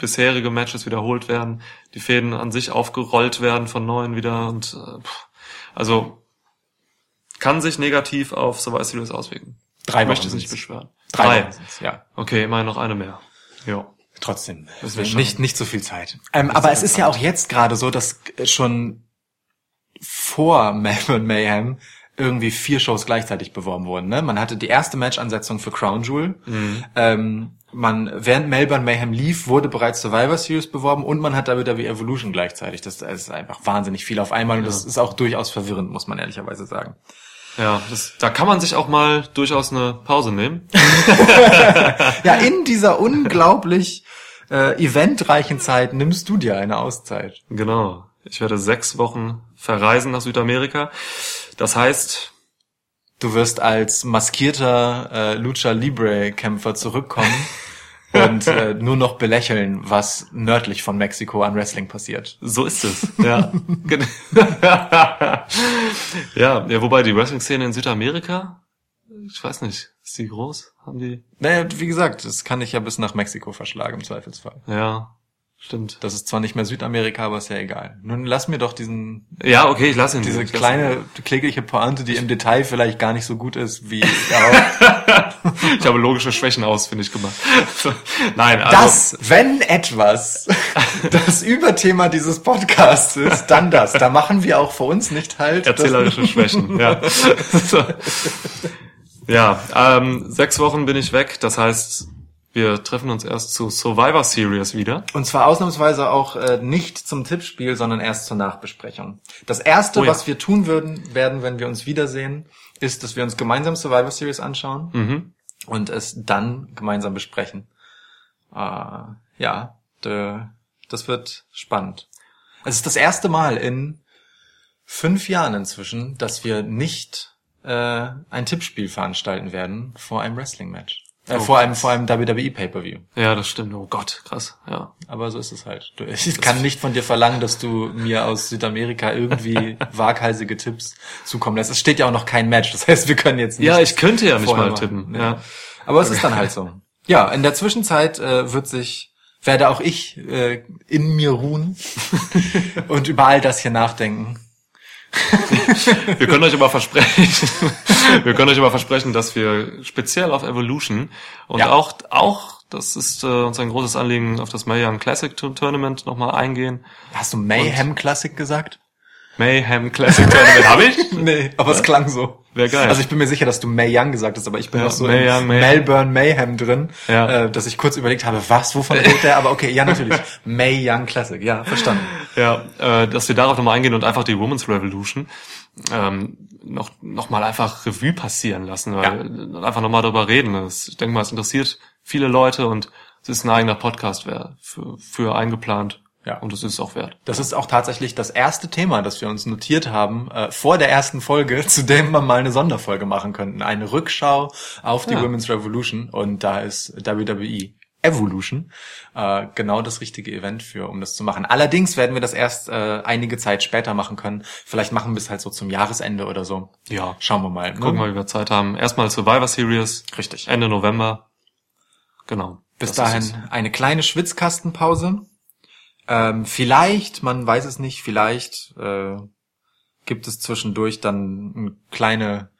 bisherige Matches wiederholt werden, die Fäden an sich aufgerollt werden von neuen wieder und äh, pff, also kann sich negativ auf Survivor Series auswirken. Drei Ich möchte es nicht beschweren. Drei, Drei. Ja. Okay, immerhin noch eine mehr. Ja. Trotzdem, Das wird schon- nicht, nicht so viel Zeit. Ähm, aber es ist ja auch jetzt gerade so, dass schon vor [laughs] Melbourne Mayhem irgendwie vier Shows gleichzeitig beworben wurden. Ne? Man hatte die erste Match-Ansetzung für Crown Jewel. Ähm, man, während Melbourne Mayhem lief, wurde bereits Survivor Series beworben und man hat WWE Evolution gleichzeitig. Das ist einfach wahnsinnig viel auf einmal und das ist auch durchaus verwirrend, muss man ehrlicherweise sagen. Ja, das, da kann man sich auch mal durchaus eine Pause nehmen. [laughs] Ja, in dieser unglaublich äh, eventreichen Zeit nimmst du dir eine Auszeit. Genau. Ich werde sechs Wochen verreisen nach Südamerika. Das heißt, Du wirst als maskierter äh, Lucha Libre Kämpfer zurückkommen [laughs] und äh, nur noch belächeln, was nördlich von Mexiko an Wrestling passiert. so ist es. [laughs] Ja. [laughs] Ja, ja, wobei die Wrestling-Szene in Südamerika, ich weiß nicht, ist die groß? Haben die? Naja, wie gesagt, das kann ich ja bis nach Mexiko verschlagen im Zweifelsfall. Ja, stimmt. Das ist zwar nicht mehr Südamerika, aber ist ja egal. Nun lass mir doch diesen Ja, okay, ich lasse ihn. diese lass kleine klägliche Pointe, die im Detail vielleicht gar nicht so gut ist wie [laughs] Ich habe logische Schwächen ausfindig gemacht. Nein, also, das, wenn etwas [laughs] das Überthema dieses Podcasts ist, dann das. Da machen wir auch für uns nicht halt. Erzählerische Schwächen, ja. [laughs] Ja, ähm, sechs Wochen bin ich weg. Das heißt, Wir treffen uns erst zu Survivor Series wieder. Und zwar ausnahmsweise auch äh, nicht zum Tippspiel, sondern erst zur Nachbesprechung. Das erste, Oh ja. was wir tun würden, werden, wenn wir uns wiedersehen, ist, dass wir uns gemeinsam Survivor Series anschauen Mhm. und es dann gemeinsam besprechen. Äh, ja, de, das wird spannend. Es ist das erste Mal in fünf Jahren inzwischen, dass wir nicht äh, ein Tippspiel veranstalten werden vor einem Wrestling-Match. Äh, Oh, vor einem vor einem WWE Pay-per-View. Ja, das stimmt. Oh Gott, krass. Ja. Aber so ist es halt. Du- Ich kann nicht von dir verlangen, dass du mir aus Südamerika irgendwie [laughs] waghalsige Tipps zukommen lässt. Es steht ja auch noch kein Match. Das heißt, wir können jetzt nicht. Ja, ich könnte ja nicht mal tippen. Ja. Ja. Aber es ist dann halt so. Ja, in der Zwischenzeit äh, wird sich, werde auch ich äh, in mir ruhen [laughs] und über all das hier nachdenken. Wir können euch aber versprechen, [laughs] wir können euch aber versprechen, dass wir speziell auf Evolution und Ja. auch, auch, das ist äh, uns ein großes Anliegen, auf das Young Classic Tournament nochmal eingehen. Hast du Mayhem Classic gesagt? Mayhem Classic Tournament habe ich? [laughs] Nee, aber es klang so. Wär geil. Also ich bin mir sicher, dass du May Young gesagt hast, aber ich bin Ja, noch so in Young, Mae- Melbourne Mayhem drin, Ja. äh, dass ich kurz überlegt habe, was, wovon redet der? Aber okay, ja natürlich. [laughs] May Young Classic, ja, verstanden. Ja, äh, dass wir darauf nochmal eingehen und einfach die Women's Revolution ähm, noch, noch mal einfach Revue passieren lassen, weil einfach nochmal darüber reden. Das, ich denke mal, es interessiert viele Leute und es ist ein eigener Podcast wär, für, für eingeplant. Ja. Und es ist es auch wert. Das ist auch tatsächlich das erste Thema, das wir uns notiert haben äh, vor der ersten Folge, [laughs] zu dem wir mal eine Sonderfolge machen könnten. Eine Rückschau auf die Ja. Women's Revolution und da ist WWE Evolution äh, genau das richtige Event für, um das zu machen. Allerdings werden wir das erst äh, einige Zeit später machen können. Vielleicht machen wir es halt so zum Jahresende oder so. Ja. Schauen wir mal. Gucken wir, wie wir Zeit haben. Erstmal Survivor Series. Richtig. Ende November. Genau. Bis Das dahin eine kleine Schwitzkastenpause. Ähm, vielleicht, man weiß es nicht, vielleicht äh, gibt es zwischendurch dann ein kleine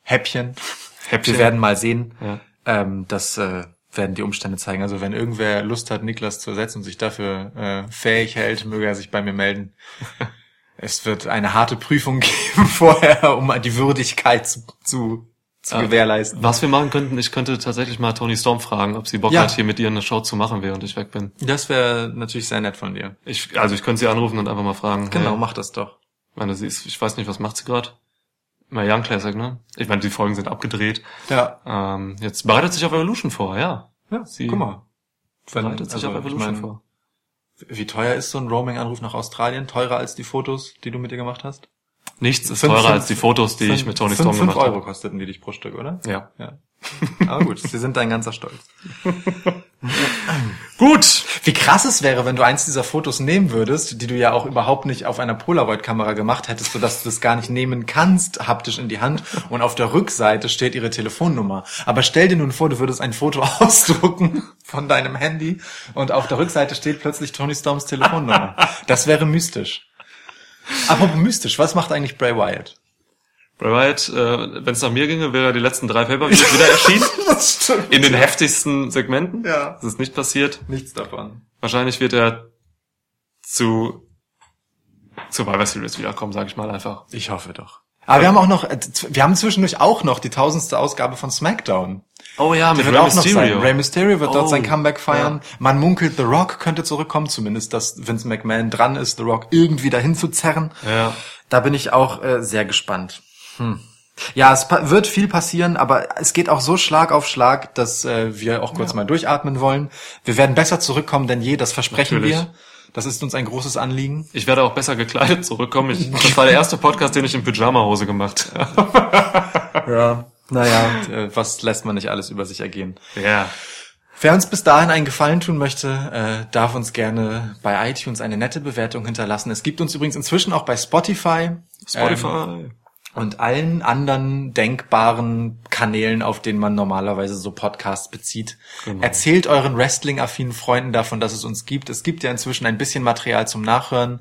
Häppchen. [laughs] Häppchen. Wir werden mal sehen. Ja. Ähm, das äh, werden die Umstände zeigen. Also wenn irgendwer Lust hat, Niklas zu ersetzen und sich dafür äh, fähig hält, möge er sich bei mir melden. [laughs] es wird eine harte Prüfung [laughs] geben vorher, um die Würdigkeit zu, zu, zu Ah. gewährleisten. Was wir machen könnten, ich könnte tatsächlich mal Tony Storm fragen, ob sie Bock Ja. hat, hier mit ihr eine Show zu machen, während ich weg bin. Das wäre natürlich sehr nett von dir. Ich, also ich könnte sie anrufen und einfach mal fragen. Genau, hey, mach das doch. Ich meine, sie ist, ich weiß nicht, was macht sie gerade? Mal Young Classic, ne? Ich meine, die Folgen sind abgedreht. Ja. Ähm, jetzt bereitet sich auf Evolution vor, ja. Ja, Sie guck mal. Wenn, Bereitet sich also, auf ich Evolution mein, vor. Wie teuer ist so ein Roaming-Anruf nach Australien? Teurer als die Fotos, die du mit dir gemacht hast? Nichts ist Fünf- teurer fünf- als die Fotos, die ich mit Tony Storm fünf, gemacht fünf Euro habe. kosteten die dich pro Stück, oder? Ja. Ja. Aber gut, sie sind dein ganzer Stolz. [laughs] Gut! Wie krass es wäre, wenn du eins dieser Fotos nehmen würdest, die du ja auch überhaupt nicht auf einer Polaroid-Kamera gemacht hättest, sodass du das gar nicht nehmen kannst, haptisch in die Hand. Und auf der Rückseite steht ihre Telefonnummer. Aber stell dir nun vor, du würdest ein Foto [laughs] ausdrucken von deinem Handy und auf der Rückseite steht plötzlich Tony Storms Telefonnummer. Das wäre mystisch. Apropos mystisch, was macht eigentlich Bray Wyatt? Bray Wyatt, äh, wenn es nach mir ginge, wäre er die letzten drei Pay-Per-Views wieder erschienen. [laughs] Das stimmt. In den heftigsten Segmenten. Ja. Das ist nicht passiert. Nichts davon. Wahrscheinlich wird er zu Survivor Series wiederkommen, sage ich mal einfach. Ich hoffe doch. Aber wir haben auch noch, äh, wir haben zwischendurch auch noch die tausendste Ausgabe von SmackDown. Oh ja, mit Rey. Mysterio. Rey Mysterio wird dort Oh, sein Comeback feiern. Man munkelt, The Rock könnte zurückkommen, zumindest, dass Vince McMahon dran ist, The Rock irgendwie dahin zu zerren. Ja. Da bin ich auch äh, sehr gespannt. Hm. Ja, es wird viel passieren, aber es geht auch so Schlag auf Schlag, dass äh, wir auch kurz mal durchatmen wollen. Wir werden besser zurückkommen denn je, das versprechen Natürlich. wir. Das ist uns ein großes Anliegen. Ich werde auch besser gekleidet zurückkommen. Ich, das war der erste Podcast, den ich in Pyjama-Hose gemacht habe. [laughs] Ja. Naja, [laughs] äh, was lässt man nicht alles über sich ergehen. Ja. Wer uns bis dahin einen Gefallen tun möchte, äh, darf uns gerne bei iTunes eine nette Bewertung hinterlassen. Es gibt uns übrigens inzwischen auch bei Spotify. Spotify. Ähm, und allen anderen denkbaren Kanälen, auf denen man normalerweise so Podcasts bezieht. Genau. Erzählt euren Wrestling-affinen Freunden davon, dass es uns gibt. Es gibt ja inzwischen ein bisschen Material zum Nachhören.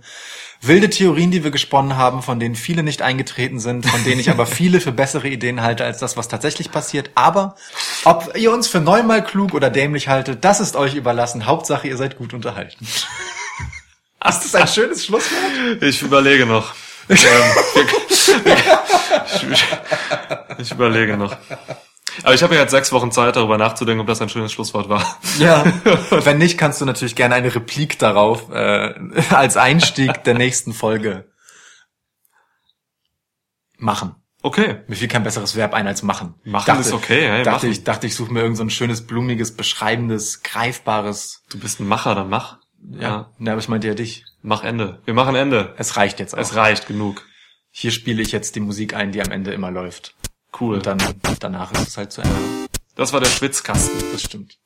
Wilde Theorien, die wir gesponnen haben, von denen viele nicht eingetreten sind, von denen ich aber [laughs] viele für bessere Ideen halte als das, was tatsächlich passiert. Aber ob ihr uns für neunmal klug oder dämlich haltet, das ist euch überlassen. Hauptsache, ihr seid gut unterhalten. [laughs] Ist das ein schönes Schlusswort? Ich überlege noch. Ähm, ich, ich überlege noch. Aber ich habe ja jetzt sechs Wochen Zeit, darüber nachzudenken, ob das ein schönes Schlusswort war. Ja. [laughs] Wenn nicht, kannst du natürlich gerne eine Replik darauf äh, als Einstieg der nächsten Folge machen. Okay. Mir fiel kein besseres Verb ein als machen. Machen ist okay, hey, dachte machen. ich, dachte ich, suche mir irgend so ein schönes, blumiges, beschreibendes, greifbares. Du bist ein Macher, dann mach. Ja, ja aber ich meinte ja dich. Mach Ende. Wir machen Ende. Es reicht jetzt auch. Es reicht genug. Hier spiele ich jetzt die Musik ein, die am Ende immer läuft. Cool. Und dann danach ist es halt zu Ende. Das war der Schwitzkasten. Das stimmt.